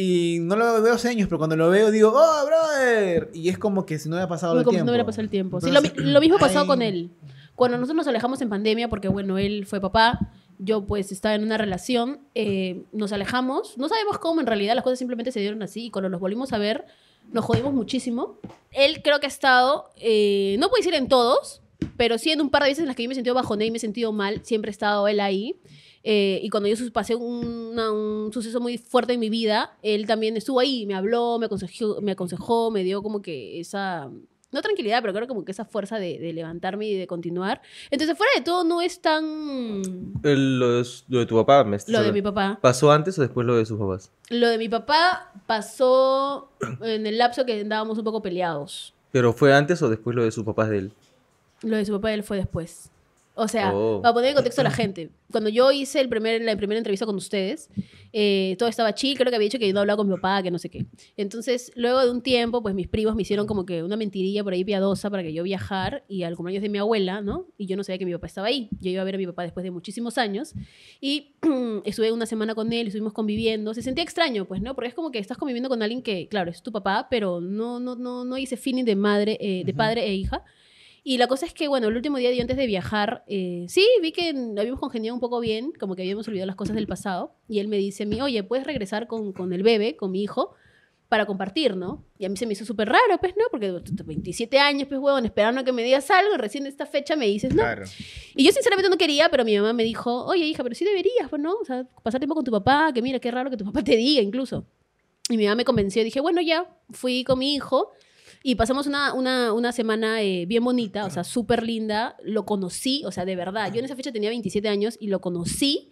y no lo veo hace años, pero cuando lo veo digo, ¡Oh, brother! Y es como que si no hubiera pasado Como el si tiempo. no hubiera pasado el tiempo. Sí, lo, Entonces, lo mismo pasó con él. Cuando nosotros nos alejamos en pandemia, porque bueno, él fue papá, yo pues estaba en una relación, eh, nos alejamos, no sabemos cómo en realidad, las cosas simplemente se dieron así y cuando nos volvimos a ver, nos jodimos muchísimo. Él creo que ha estado, eh, no puedo decir en todos, pero sí en un par de veces en las que yo me he sentido bajoné y me he sentido mal, siempre ha estado él ahí. Eh, y cuando yo pasé una- un suceso muy fuerte en mi vida, él también estuvo ahí, me habló, me aconsejó, me, aconsejó, me dio como que esa, no tranquilidad, pero creo como que esa fuerza de, de levantarme y de continuar. Entonces, fuera de todo, no es tan lo, de, lo de tu papá. Me estás lo de mi papá. ¿Pasó antes o después lo de sus papás? Lo de mi papá pasó en el lapso que andábamos un poco peleados. ¿Pero fue antes o después lo de sus papás de él? Lo de su papá él fue después. O sea, Oh. para poner en contexto a la gente, cuando yo hice el primer, la primera entrevista con ustedes, eh, todo estaba chill, creo que había dicho que yo no hablaba con mi papá, que no sé qué. Entonces, luego de un tiempo, pues mis primos me hicieron como que una mentirilla por ahí piadosa para que yo viajar y al cumpleaños de mi abuela, ¿no? Y yo no sabía que mi papá estaba ahí. Yo iba a ver a mi papá después de muchísimos años y *clears throat* estuve una semana con él, estuvimos conviviendo. Se sentía extraño, pues, ¿no? Porque es como que estás conviviendo con alguien que, claro, es tu papá, pero no, no, no, no ese feeling de madre, eh, de padre e hija. Y la cosa es que, bueno, el último día, yo antes de viajar, eh, sí, vi que habíamos congeniado un poco bien, como que habíamos olvidado las cosas del pasado. Y él me dice a mí, oye, ¿puedes regresar con, con el bebé, con mi hijo, para compartir, ¿no? Y a mí se me hizo súper raro, pues, ¿no? Porque tú- tú- 27 años, pues, huevón, esperando a que me digas algo, y recién esta fecha me dices, no. Claro. Y yo sinceramente no quería, pero mi mamá me dijo, oye, hija, pero sí deberías, pues, ¿no? O sea, pasar tiempo con tu papá, que mira, qué raro que tu papá te diga incluso. Y mi mamá me convenció, dije, bueno, ya, fui con mi hijo y pasamos una, una, una semana eh, bien bonita, o sea, súper linda. Lo conocí, o sea, de verdad. Yo en esa fecha tenía 27 años y lo conocí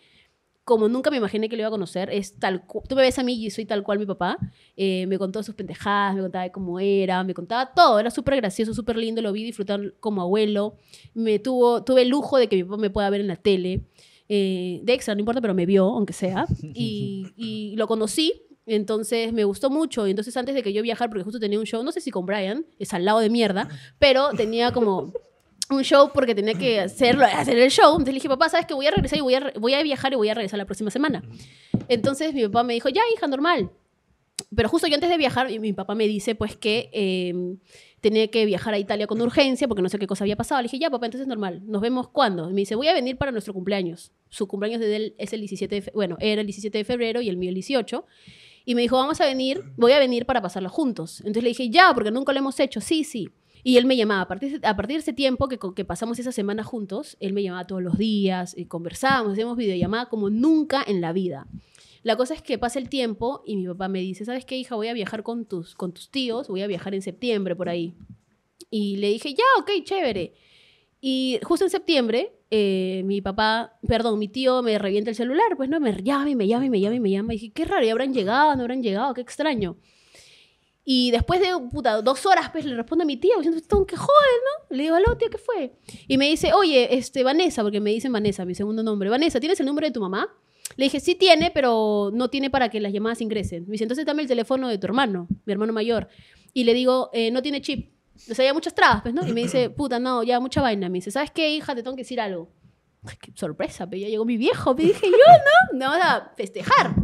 como nunca me imaginé que lo iba a conocer. Es tal Tú me ves a mí y soy tal cual mi papá. Eh, me contó sus pendejadas, me contaba de cómo era, me contaba todo. Era súper gracioso, súper lindo. Lo vi disfrutar como abuelo. Me tuvo, tuve el lujo de que mi papá me pueda ver en la tele. Eh, de extra, no importa, pero me vio, aunque sea. *laughs* Y, y lo conocí. Entonces me gustó mucho. Y entonces antes de que yo viajar, porque justo tenía un show, no sé si con Brian, es al lado de mierda, pero tenía como un show porque tenía que hacerlo, hacer el show. Entonces le dije, papá, ¿sabes que Voy a regresar y voy a, voy a viajar y voy a regresar la próxima semana. Entonces mi papá me dijo, ya, hija, normal. Pero justo yo antes de viajar, mi, papá me dice pues que eh, tenía que viajar a Italia con urgencia porque no sé qué cosa había pasado. Le dije, ya, papá, entonces normal. ¿Nos vemos cuándo? Me dice, voy a venir para nuestro cumpleaños. Su cumpleaños es el 17 de fe- bueno, era el 17 de febrero y el mío el 18. Y me dijo, vamos a venir, voy a venir para pasarlo juntos. Entonces le dije, ya, porque nunca lo hemos hecho. Sí, sí. Y él me llamaba. A partir, a partir de ese tiempo que, que pasamos esa semana juntos, él me llamaba todos los días, y conversábamos, hacíamos videollamada como nunca en la vida. La cosa es que pasa el tiempo y mi papá me dice, ¿sabes qué, hija? Voy a viajar con tus, con tus tíos, voy a viajar en septiembre por ahí. Y le dije, ya, ok, chévere. Y justo en septiembre, eh, mi papá, perdón, mi tío me revienta el celular, pues no, me llama y me llama y me llama y me llama. Y dije, qué raro, ¿ya habrán llegado? ¿No habrán llegado? Qué extraño. Y después de, puta, dos horas, pues le responde a mi tío, diciendo, "Están que joden, ¿no? Le digo, aló, tío, ¿qué fue? Y me dice, oye, este, Vanessa, porque me dicen Vanessa, mi segundo nombre. Vanessa, ¿tienes el número de tu mamá? Le dije, sí tiene, pero no tiene para que las llamadas ingresen. Me dice, entonces dame el teléfono de tu hermano, mi hermano mayor. Y le digo, "Eh, no tiene chip. O sea, ya muchas trabas, pues, ¿no? Y me dice, puta, no, ya mucha vaina. Me dice, ¿sabes qué, hija? Te tengo que decir algo. Ay, qué sorpresa, pero ya llegó mi viejo. Me dije, yo, ¿no? No a festejar.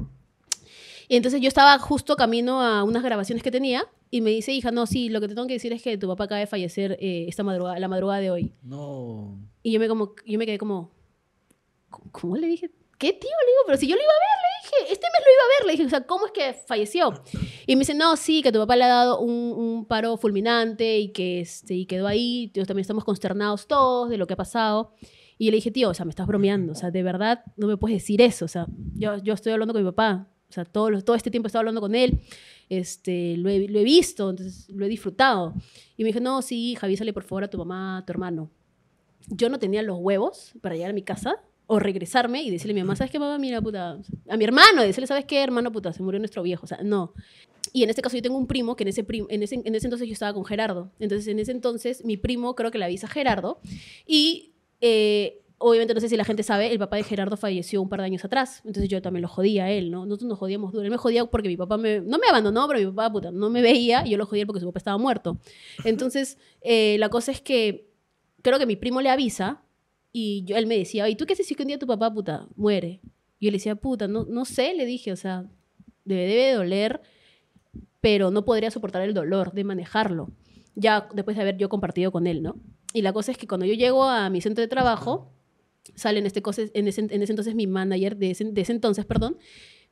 Y entonces yo estaba justo camino a unas grabaciones que tenía y me dice, hija, no, sí, lo que te tengo que decir es que tu papá acaba de fallecer eh, esta madrugada, la madrugada de hoy. No. Y yo me, como, yo me quedé como, ¿cómo, cómo le dije? ¿Qué tío? Le digo, pero si yo lo iba a ver, le dije, este mes lo iba a ver, le dije, o sea, ¿cómo es que falleció? Y me dice, no, sí, que tu papá le ha dado un, un paro fulminante y que este, y quedó ahí, Yo también estamos consternados todos de lo que ha pasado. Y le dije, tío, o sea, me estás bromeando, o sea, de verdad no me puedes decir eso, o sea, yo, yo estoy hablando con mi papá, o sea, todo, todo este tiempo he estado hablando con él, este, lo, he, lo he visto, entonces lo he disfrutado. Y me dijo, no, sí, hija, avísale por favor a tu mamá, a tu hermano. Yo no tenía los huevos para llegar a mi casa o regresarme y decirle a mi mamá, ¿sabes qué, mamá? Mira, puta, a mi hermano, decirle, ¿sabes qué, hermano, puta? Se murió nuestro viejo, o sea, no. Y en este caso yo tengo un primo que en ese, en ese, en ese entonces yo estaba con Gerardo. Entonces en ese entonces mi primo creo que le avisa a Gerardo y eh, obviamente no sé si la gente sabe, el papá de Gerardo falleció un par de años atrás. Entonces yo también lo jodía a él, ¿no? Nosotros nos jodíamos duro. Él me jodía porque mi papá no me abandonó, pero mi papá puta, no me veía yo lo jodía porque su papá estaba muerto. Entonces eh, la cosa es que creo que mi primo le avisa y yo, él me decía, ¿y tú qué haces si un día tu papá, puta, muere? Yo le decía, puta, no, no sé, le dije, o sea, debe, debe de doler, pero no podría soportar el dolor de manejarlo. Ya después de haber yo compartido con él, ¿no? Y la cosa es que cuando yo llego a mi centro de trabajo, sale en, este cose- en, ese, en ese entonces mi manager, de ese, de ese entonces, perdón,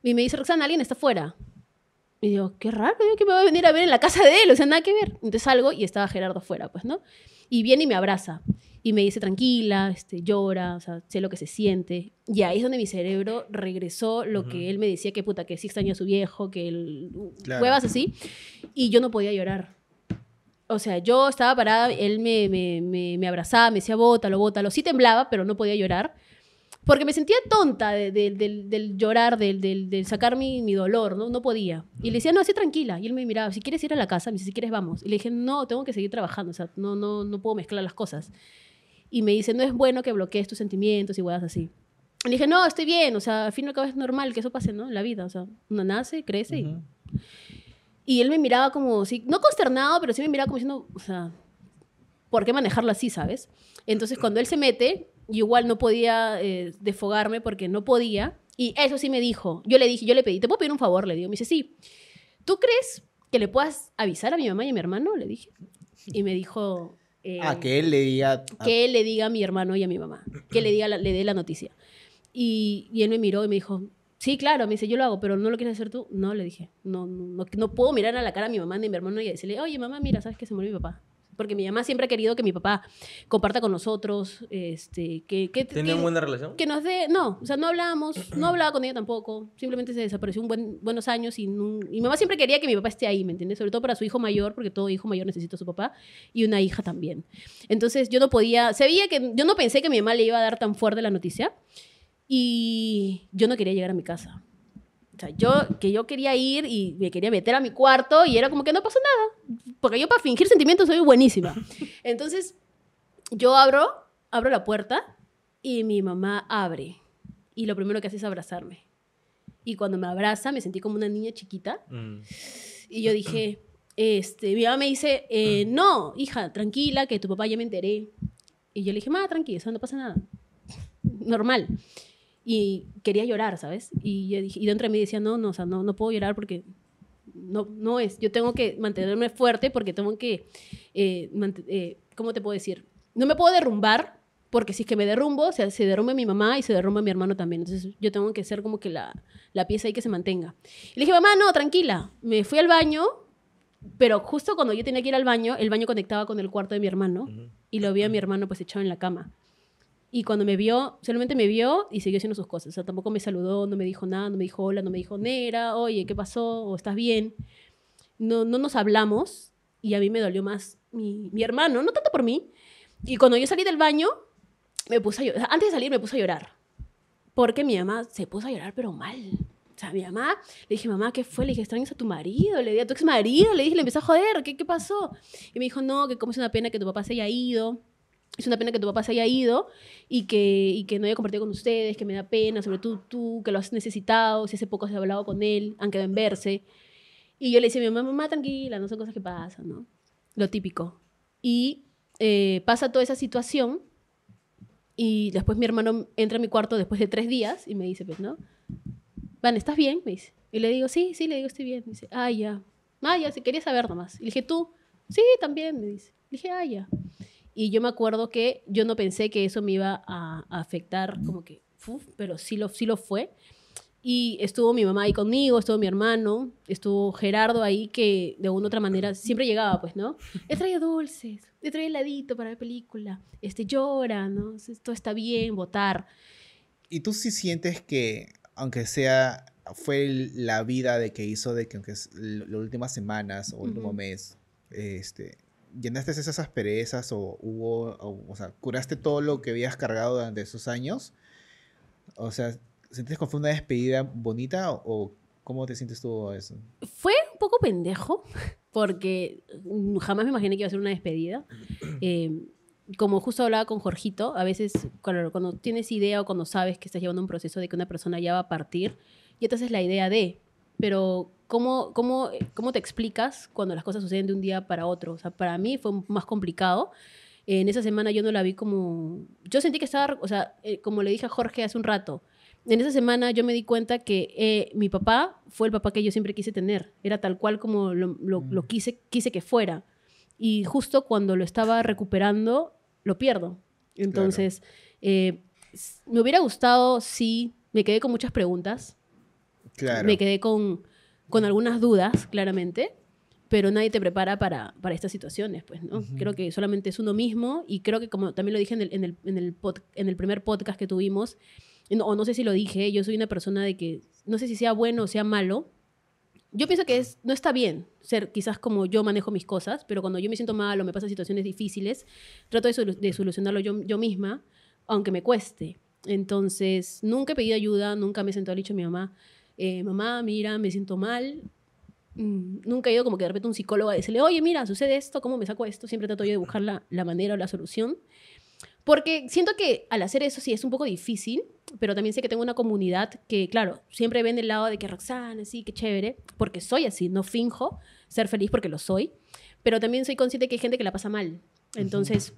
y me dice, Roxana, alguien está afuera. Y digo, qué raro, digo, que me va a venir a ver en la casa de él, o sea, nada que ver. Entonces salgo y estaba Gerardo afuera, pues, ¿no? Y viene y me abraza. Y me dice, tranquila, este, llora, o sea, sé lo que se siente. Y ahí es donde mi cerebro regresó lo que él me decía, que puta, que sí extraña a su viejo, que él... Claro. Huevas así. Y yo no podía llorar. O sea, yo estaba parada, él me, me, me, me abrazaba, me decía, bótalo, bótalo. Sí temblaba, pero no podía llorar. Porque me sentía tonta de- de- del, del llorar, del, del, del sacar mi, mi dolor, ¿no? No podía. Y le decía, no, así tranquila. Y él me miraba, si quieres ir a la casa, me dice, si quieres vamos. Y le dije, no, tengo que seguir trabajando, o sea, no, no, no puedo mezclar las cosas. Y me dice, no es bueno que bloquees tus sentimientos y huevas así. Y le dije, no, estoy bien, o sea, al fin y al cabo es normal que eso pase, ¿no? En la vida, o sea, uno nace, crece y Ujú. y él me miraba como, sí, no consternado, pero sí me miraba como diciendo, o sea, ¿por qué manejarlo así, sabes? Entonces, cuando él se mete, yo igual no podía eh, desfogarme porque no podía. Y eso sí me dijo. Yo le dije, yo le pedí, ¿te puedo pedir un favor? Le digo, me dice, sí. ¿Tú crees que le puedas avisar a mi mamá y a mi hermano? Le dije. Y me dijo... eh, Ah, que él le diga. ah, que él le diga a mi hermano y a mi mamá, que le diga la- le dé la noticia. Y, y él me miró y me dijo, sí, claro, me dice, yo lo hago, pero ¿no lo quieres hacer tú? No, le dije, no, no, no, no puedo mirar a la cara a mi mamá ni a mi hermano y decirle, oye, mamá, mira, ¿sabes que se murió mi papá? Porque mi mamá siempre ha querido que mi papá comparta con nosotros, este, que, que, ¿Tenían que- buena relación? que nos dé, no, o sea, no hablábamos, *clears throat* no hablaba con ella tampoco, simplemente se desapareció un buen, buenos años y, mi mamá siempre quería que mi papá esté ahí, ¿me entiendes? Sobre todo para su hijo mayor, porque todo hijo mayor necesita a su papá y una hija también. Entonces yo no podía, se veía que, yo no pensé que mi mamá le iba a dar tan fuerte la noticia y yo no quería llegar a mi casa. O sea, yo, que yo quería ir y me quería meter a mi cuarto y era como que no pasó nada. Porque yo para fingir sentimientos soy buenísima. *laughs* Entonces, yo abro, abro la puerta y mi mamá abre. Y lo primero que hace es abrazarme. Y cuando me abraza, me sentí como una niña chiquita. Mm. Y yo dije, este, mi mamá me dice, eh, no, hija, tranquila, que tu papá ya me enteré. Y yo le dije, ma, tranquila, eso no pasa nada. *laughs* Normal. Y quería llorar, ¿sabes? Y, yo dije, y dentro de mí decía, no, no, o sea, no, no puedo llorar porque no, no es. Yo tengo que mantenerme fuerte porque tengo que, eh, eh, ¿cómo te puedo decir? No me puedo derrumbar porque si es que me derrumbo, o sea, se derrumba mi mamá y se derrumba mi hermano también. Entonces yo tengo que ser como que la, la pieza ahí que se mantenga. Y le dije, mamá, no, tranquila. Me fui al baño, pero justo cuando yo tenía que ir al baño, el baño conectaba con el cuarto de mi hermano y lo vi a mi hermano pues echado en la cama. Y cuando me vio, solamente me vio y siguió haciendo sus cosas. O sea, tampoco me saludó, no me dijo nada, no me dijo hola, no me dijo Nera, oye, ¿qué pasó? ¿O estás bien? No, no nos hablamos y a mí me dolió más mi, mi hermano, no tanto por mí. Y cuando yo salí del baño, me puse a llorar. Antes de salir me puse a llorar. Porque mi mamá se puso a llorar, pero mal. O sea, mi mamá, le dije, mamá, ¿qué fue? Le dije, extrañas a tu marido, le dije, a tu ex marido, le dije, le empecé a joder, ¿qué, qué pasó? Y me dijo, no, que como es una pena que tu papá se haya ido, es una pena que tu papá se haya ido y que, y que no haya compartido con ustedes, que me da pena, sobre todo tú, que lo has necesitado, si hace poco has hablado con él, han quedado en verse. Y yo le decía a mi mamá, mamá, tranquila, no son cosas que pasan, ¿no? Lo típico. Y eh, pasa toda esa situación y después mi hermano entra a mi cuarto después de tres días y me dice, pues, ¿no? Van, ¿estás bien? Me dice. Y le digo, sí, sí, le digo, estoy bien. Me dice, ah, ya. Ah, ya, sí, quería saber nomás. Y le dije, ¿tú? Sí, también, me dice. Le dije, ah, ya. Y yo me acuerdo que yo no pensé que eso me iba a, a afectar como que, uf, pero sí lo, sí lo fue. Y estuvo mi mamá ahí conmigo, estuvo mi hermano, estuvo Gerardo ahí que de alguna u otra manera siempre llegaba, pues, ¿no? Le traía dulces, le traía heladito para la película, este llora, ¿no? Todo está bien, votar. ¿Y tú sí sientes que, aunque sea, fue el- la vida de que hizo de que aunque las últimas semanas o último Ujú. mes, este, llenaste esas asperezas o hubo, o, o sea, curaste todo lo que habías cargado durante esos años? O sea, ¿sientes que fue una despedida bonita o, o cómo te sientes tú a eso? Fue un poco pendejo, *laughs* porque mm, jamás me imaginé que iba a ser una despedida. *clears throat* Eh, como justo hablaba con Jorgito, a veces cuando, cuando tienes idea o cuando sabes que estás llevando un proceso de que una persona ya va a partir, te haces la idea de, pero ¿cómo, cómo, cómo te explicas cuando las cosas suceden de un día para otro? O sea, para mí fue más complicado. En esa semana yo no la vi como... Yo sentí que estaba, o sea, eh, como le dije a Jorge hace un rato, en esa semana yo me di cuenta que eh, mi papá fue el papá que yo siempre quise tener. Era tal cual como lo, lo- lo quise, quise que fuera. Y justo cuando lo estaba recuperando, lo pierdo. Entonces, eh, s- me hubiera gustado, sí, me quedé con muchas preguntas. Claro. Me quedé con, con algunas dudas, claramente. Pero nadie te prepara para, para estas situaciones, pues, ¿no? Creo que solamente es uno mismo. Y creo que, como también lo dije en el, en el, en el, pod- en el primer podcast que tuvimos, no- o no sé si lo dije, yo soy una persona de que no sé si sea bueno o sea malo. Yo pienso que es, no está bien ser quizás como yo manejo mis cosas, pero cuando yo me siento mal o me pasan situaciones difíciles, trato de, solu- de solucionarlo yo, yo misma, aunque me cueste. Entonces, nunca he pedido ayuda, nunca me he sentado he dicho a mi mamá, eh, mamá, mira, me siento mal. Mm, nunca he ido como que de repente un psicólogo a decirle, oye, mira, sucede esto, ¿cómo me saco esto? Siempre trato yo de buscar la, la manera o la solución. Porque siento que al hacer eso sí es un poco difícil, pero también sé que tengo una comunidad que, claro, siempre ven el lado de que Roxana, sí, qué chévere, porque soy así, no finjo ser feliz porque lo soy, pero también soy consciente que hay gente que la pasa mal. Entonces,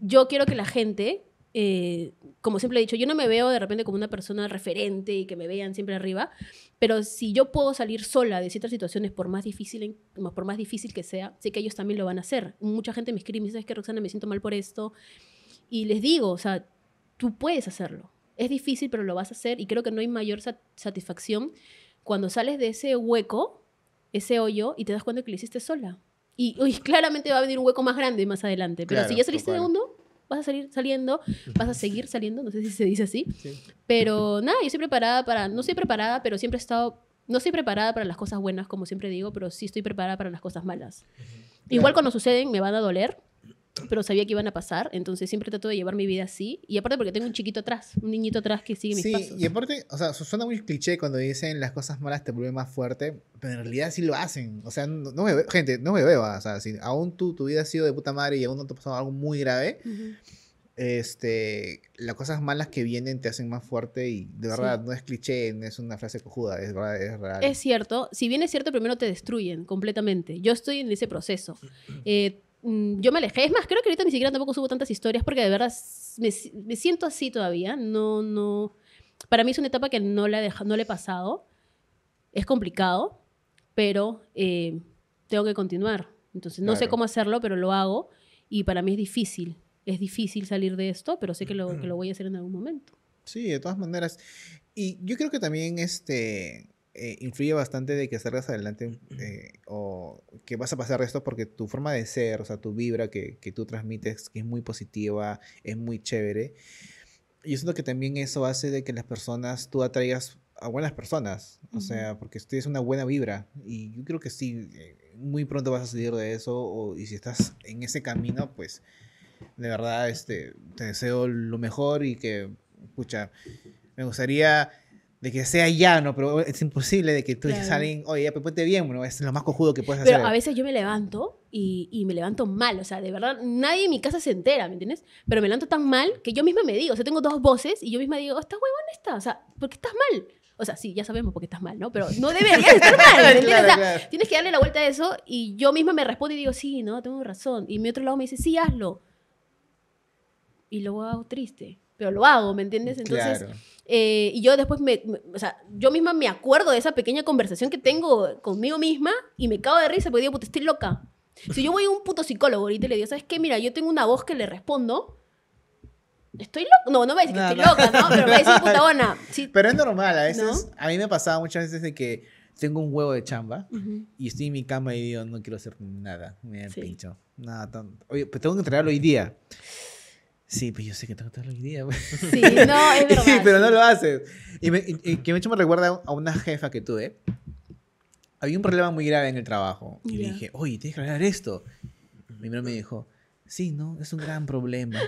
yo quiero que la gente, eh, como siempre he dicho, yo no me veo de repente como una persona referente y que me vean siempre arriba, pero si yo puedo salir sola de ciertas situaciones, por más difícil, por más difícil que sea, sé que ellos también lo van a hacer. Mucha gente me escribe y me dice, es que Roxana, me siento mal por esto. Y les digo, o sea, tú puedes hacerlo. Es difícil, pero lo vas a hacer y creo que no hay mayor sat- satisfacción cuando sales de ese hueco, ese hoyo, y te das cuenta que lo hiciste sola. Y uy, *laughs* claramente va a venir un hueco más grande más adelante, pero Claro, si ya saliste de uno, vas a salir saliendo, vas a seguir saliendo, no sé si se dice así, Sí. pero nada, yo estoy preparada para, no estoy preparada, pero siempre he estado, no estoy preparada para las cosas buenas, como siempre digo, pero sí estoy preparada para las cosas malas. Igual cuando suceden me van a doler, pero sabía que iban a pasar, entonces siempre trato de llevar mi vida así. Y aparte porque tengo un chiquito atrás, un niñito atrás que sigue mis Sí, pasos. y aparte, o sea, su- suena muy cliché cuando dicen las cosas malas te vuelven más fuerte, pero en realidad sí lo hacen. O sea, no, no me ve- gente, no me veo. O sea, si aún tú, tu vida ha sido de puta madre y aún no te ha pasado algo muy grave, Ujú. este, las cosas malas que vienen te hacen más fuerte y de verdad Sí. no es cliché, no es una frase cojuda, es verdad, es real. Es cierto, si bien es cierto, primero te destruyen completamente. Yo estoy en ese proceso. *clears throat* Eh, yo me alejé, es más, creo que ahorita ni siquiera tampoco subo tantas historias porque de verdad me, me siento así todavía. No, no. Para mí es una etapa que no le, he deja- no le he pasado. Es complicado, pero eh, tengo que continuar. Entonces, no sé Claro. cómo hacerlo, pero lo hago y para mí es difícil. Es difícil salir de esto, pero sé que lo, que lo *clears throat* voy a hacer en algún momento. Sí, de todas maneras. Y yo creo que también este eh, influye bastante de que salgas adelante eh, o que vas a pasar esto porque tu forma de ser, o sea, tu vibra que, que tú transmites, que es muy positiva, es muy chévere. Yo siento que también eso hace de que las personas, tú atraigas a buenas personas, o sea, porque tienes una buena vibra y yo creo que sí, eh, muy pronto vas a salir de eso o, y si estás en ese camino, pues de verdad este, te deseo lo mejor y que, escucha, me gustaría de que sea ya, ¿no? Pero es imposible de que tú digas a alguien, oye, pues ponte bien, ¿no? Es lo más cojudo que puedes Pero hacer. a veces yo me levanto y, y me levanto mal, o sea, de verdad, nadie en mi casa se entera, ¿me entiendes? Pero me levanto tan mal que yo misma me digo, o sea, tengo dos voces y yo misma digo, ¿estás huevón esta? O sea, ¿por qué estás mal? O sea, sí, ya sabemos por qué estás mal, ¿no? Pero no deberías estar *laughs* mal, ¿me entiendes? Claro, O sea, claro. Tienes que darle la vuelta a eso y yo misma me respondo y digo, sí, no, tengo razón. Y mi otro lado me dice, sí, hazlo. Y luego hago triste, pero lo hago, ¿me entiendes? Entonces, Claro. Eh, y yo después, me, me- o sea, yo misma me acuerdo de esa pequeña conversación que tengo conmigo misma y me cago de risa porque digo, puta, estoy loca. Si yo voy a un puto psicólogo ahorita y le digo, ¿sabes qué? Mira, yo tengo una voz que le respondo, Estoy loca. No, no me decir que No, estoy no. loca, ¿no? Pero me va a decir putona. *laughs* Sí. Pero es normal, a veces, ¿No? a mí me pasaba muchas veces de que tengo un huevo de chamba Ujú. y estoy en mi cama y digo, no quiero hacer nada, me da el Sí. pincho. Nada. Oye, pero tengo que entregarlo hoy día. Sí, pues yo sé que tengo que entregarlo hoy día. Sí, no, es *laughs* verdad. pero no lo haces. Y, me, y- y que mucho me recuerda a una jefa que tuve. Había un problema muy grave en el trabajo. Y le Ya. dije, oye, tienes que arreglar esto. Primero me dijo, sí, no, es un gran problema.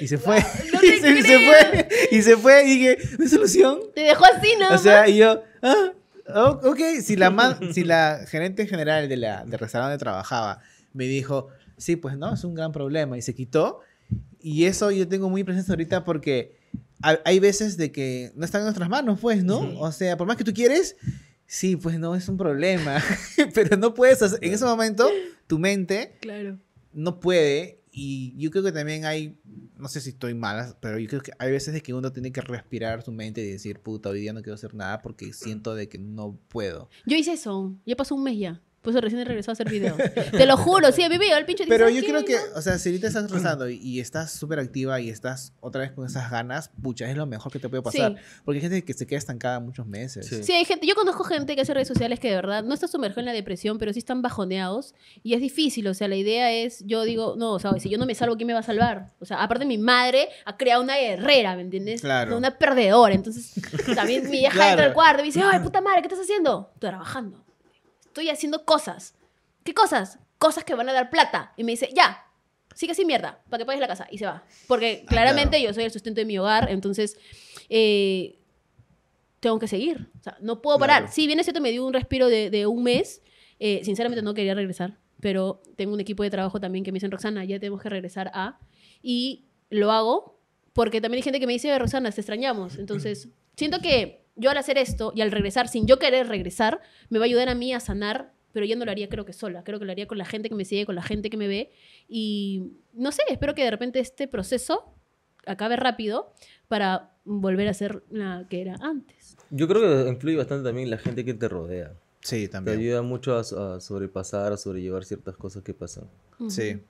Y se fue. no *laughs* y, te se, y se fue. Y se fue. Y dije, ¿no hay solución? Te dejó así, ¿no? O sea, y yo, ah, oh, ok, si la, man- si la gerente general de la, del restaurante donde trabajaba me dijo, sí, pues no, es un gran problema, y se quitó, y eso yo tengo muy presente ahorita porque ha- hay veces de que no están en nuestras manos, pues, ¿no? Sí. O sea, por más que tú quieres, sí, pues no, es un problema, *laughs* pero no puedes hacer, en ese momento, tu mente Claro. no puede y yo creo que también hay, no sé si estoy mal, pero yo creo que hay veces de que uno tiene que respirar su mente y decir, puta, hoy día no quiero hacer nada porque siento de que no puedo. Yo hice eso. Ya pasó un mes ya. Por eso recién he regresado a hacer videos. Te lo juro, sí, a mí me llegó el pinche. Pero ¿sabes yo creo que, o sea, si ahorita estás rezando y, y estás súper activa y estás otra vez con esas ganas, pucha, es lo mejor que te puede pasar. Sí. Porque hay gente que se queda estancada muchos meses. Sí. Sí, hay gente, yo conozco gente que hace redes sociales que de verdad no está sumergido en la depresión, pero sí están bajoneados y es difícil, o sea, la idea es, yo digo, no, o sea, si yo no me salvo, ¿quién me va a salvar? O sea, aparte mi madre ha creado una guerrera, ¿me entiendes? Claro. Una perdedora, entonces también mi vieja Claro. entra al cuarto y me dice, ay, puta madre, ¿qué estás haciendo? Estoy trabajando. Estoy haciendo cosas. ¿Qué cosas? Cosas que van a dar plata. Y me dice, ya, sigue sin mierda, para que pagues la casa. Y se va. Porque Ah, claramente claro. yo soy el sustento de mi hogar, entonces eh, tengo que seguir. O sea, no puedo parar. Claro. Sí, bien es cierto, me dio un respiro de, de un mes. Eh, sinceramente no quería regresar, pero tengo un equipo de trabajo también que me dicen, Roxana, ya tenemos que regresar a... Y lo hago porque también hay gente que me dice, Roxana, te extrañamos. Entonces, siento que yo al hacer esto y al regresar, sin yo querer regresar, me va a ayudar a mí a sanar, pero yo no lo haría creo que sola, creo que lo haría con la gente que me sigue, con la gente que me ve. Y no sé, espero que de repente este proceso acabe rápido para volver a ser la que era antes. Yo creo que influye bastante también la gente que te rodea. Sí, Te también. ayuda mucho a, a sobrepasar, a sobrellevar ciertas cosas que pasan. Sí.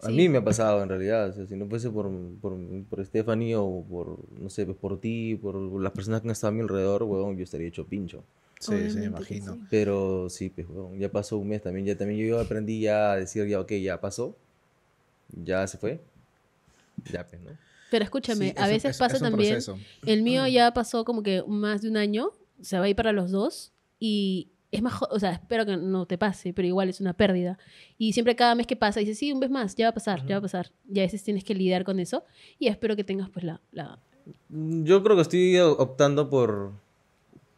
A Sí. mí me ha pasado en realidad, o sea, si no fuese por, por, por Stephanie o por, no sé, pues por ti, por las personas que han estado a mi alrededor, huevón, yo estaría hecho pincho. Sí, sí, me imagino. sí. Pero sí, pues, huevón, ya pasó un mes también, ya también yo aprendí ya a decir, ya, ok, ya pasó, ya se fue, ya, pues, ¿no? Pero escúchame, Sí, a veces es- pasa es también, proceso. el mío ya pasó como que más de un año, se va a ir para los dos y es más, o sea, espero que no te pase, pero igual es una pérdida. Y siempre cada mes que pasa dices, sí, un mes más, ya va a pasar, ya va a pasar. Y a veces tienes que lidiar con eso y espero que tengas pues la... la... Mm, Yo creo que estoy optando por,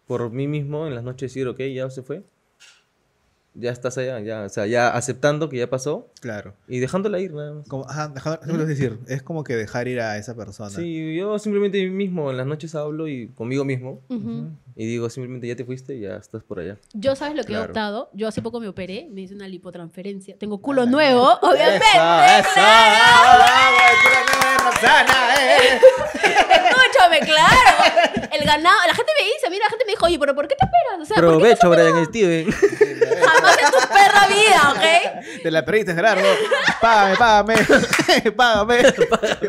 por mí mismo en las noches decir, ok, ya se fue, ya estás allá, ya, o sea, ya aceptando que ya pasó Claro. y dejándola ir nada más. Como, ajá, dejar- déjame decir, es como que dejar ir a esa persona. Sí, yo simplemente mismo en las noches hablo y conmigo mismo y digo simplemente ya te fuiste, ya estás por allá. Yo, ¿sabes lo que he optado? Yo hace poco me operé, me hice una lipotransferencia. Tengo culo Ah, nuevo, obviamente. Eso, eso. Vamos, cúrame, Roxana, eh. *laughs* Escúchame, claro. El ganado, la gente me dice, mira, la gente me dijo, oye, pero ¿por qué te operas? O sea, ¿por qué Provecho, Brian Steven. jamás en tu perra vida, ok? Te la perdiste, Gerardo. Págame, *laughs* págame. Págame.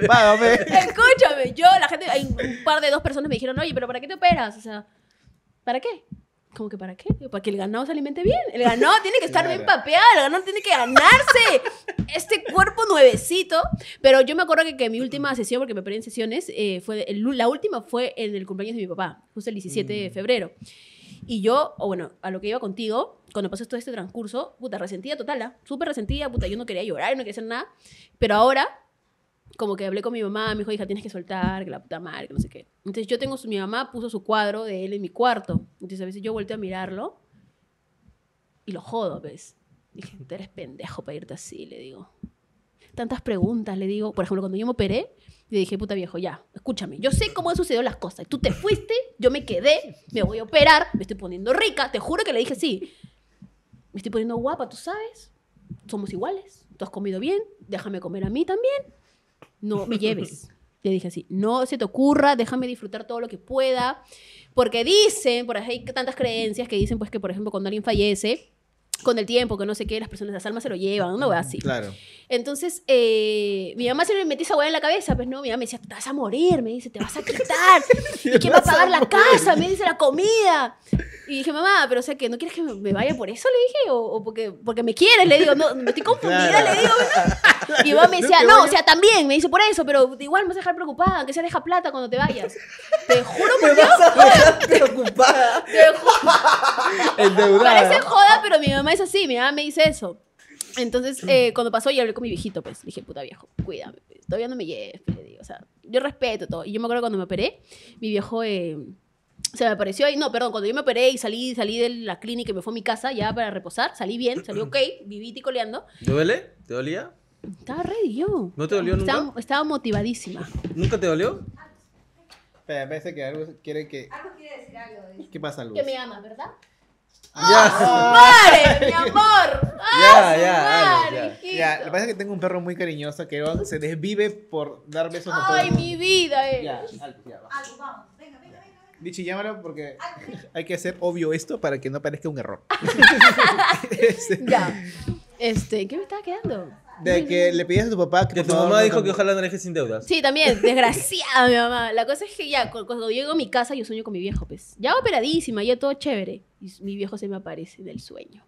Págame. Escúchame, yo, la gente, hay un par de dos personas me dijeron, oye, pero ¿para qué te operas? O sea, ¿para qué? ¿Cómo que para qué? Para que el ganado se alimente bien. El ganado tiene que estar bien Claro. papeado, el ganado tiene que ganarse este cuerpo nuevecito. Pero yo me acuerdo que, que mi última sesión, porque me operé en sesiones, eh, fue el- la última fue en el cumpleaños de mi papá, justo el 17 de febrero. Y yo, o bueno, a lo que iba contigo, cuando pasó todo este transcurso, puta, resentida total, ¿ah? súper resentida, puta, yo no quería llorar, no quería hacer nada. Pero ahora, como que hablé con mi mamá, me dijo, hija, tienes que soltar, que la puta madre, que no sé qué. Entonces yo tengo, su, mi mamá puso su cuadro de él en mi cuarto. Entonces a veces yo volteo a mirarlo y lo jodo, ¿ves? Dije, tú eres pendejo para irte así, le digo. Tantas preguntas, le digo. Por ejemplo, cuando yo me operé, le dije, puta viejo, ya, escúchame. Yo sé cómo han sucedido las cosas. Tú te fuiste, yo me quedé, me voy a operar, me estoy poniendo rica. Te juro que le dije, sí. Me estoy poniendo guapa, tú sabes. Somos iguales. Tú has comido bien, déjame comer a mí también. No me lleves. Le dije así, no se te ocurra, déjame disfrutar todo lo que pueda. Porque dicen, por ahí hay tantas creencias que dicen, pues que, por ejemplo, cuando alguien fallece, con el tiempo, que no sé qué, las personas, las almas se lo llevan, una wea así. Claro. Entonces, eh, mi mamá siempre me metía esa hueá en la cabeza, pues no, mi mamá me decía, te vas a morir, me dice, te vas a quitar. *laughs* ¿Y quién va a pagar la casa? Me dice, la comida. Y dije, mamá, pero o sea, que ¿no quieres que me- me vaya por eso? Le dije, o, o porque, porque me quieres, le digo, no, no estoy confundida, Claro. le digo. ¿no? Y mi mamá me decía, no, o sea, también, me dice, por eso, pero igual me vas a dejar preocupada, que se deja plata cuando te vayas. Te juro por Dios, preocupada. te juro. Endeudada. Parece joda, pero mi mamá es así, mi mamá me dice eso. Entonces, eh, cuando pasó, yo hablé con mi viejito, pues. Dije, puta viejo, cuídame. pues, Todavía no me lleves, le digo. O sea, yo respeto todo. Y yo me acuerdo cuando me operé, mi viejo eh, se me apareció ahí. No, perdón, cuando yo me operé y salí, salí de la clínica y me fui a mi casa ya para reposar, salí bien, salí ok, *clears throat* viví ticoleando. ¿Te duele? ¿Te dolía? Estaba ready yo. ¿No te dolió nunca? Estaba, estaba motivadísima. ¿Nunca te dolió? Espera, parece que algo quiere que. Algo quiere decir algo. ¿Qué pasa, Luz? Que me amas, ¿verdad? Ya. ¡Madre, mi amor! ¡Ah, Ya, Alex, ya. Ya, lo que pasa es que tengo un perro muy cariñoso que se desvive por dar besos a todos. ¡Ay, mi vida! eh. Ya, alto, ya. Algo, vamos. Venga, venga, venga. venga. Dichi, llámalo porque hay que hacer obvio esto para que no parezca un error. *laughs* *laughs* Ya. Este, ¿qué me estaba quedando? De que le pedías a tu papá que Que tu mamá no dijo que ojalá no dejes sin deudas. Sí, también, desgraciada mi mamá. La cosa es que ya, cu- cuando llego a mi casa, yo sueño con mi viejo, pues. Ya operadísima, ya todo chévere. Y mi viejo se me aparece en el sueño.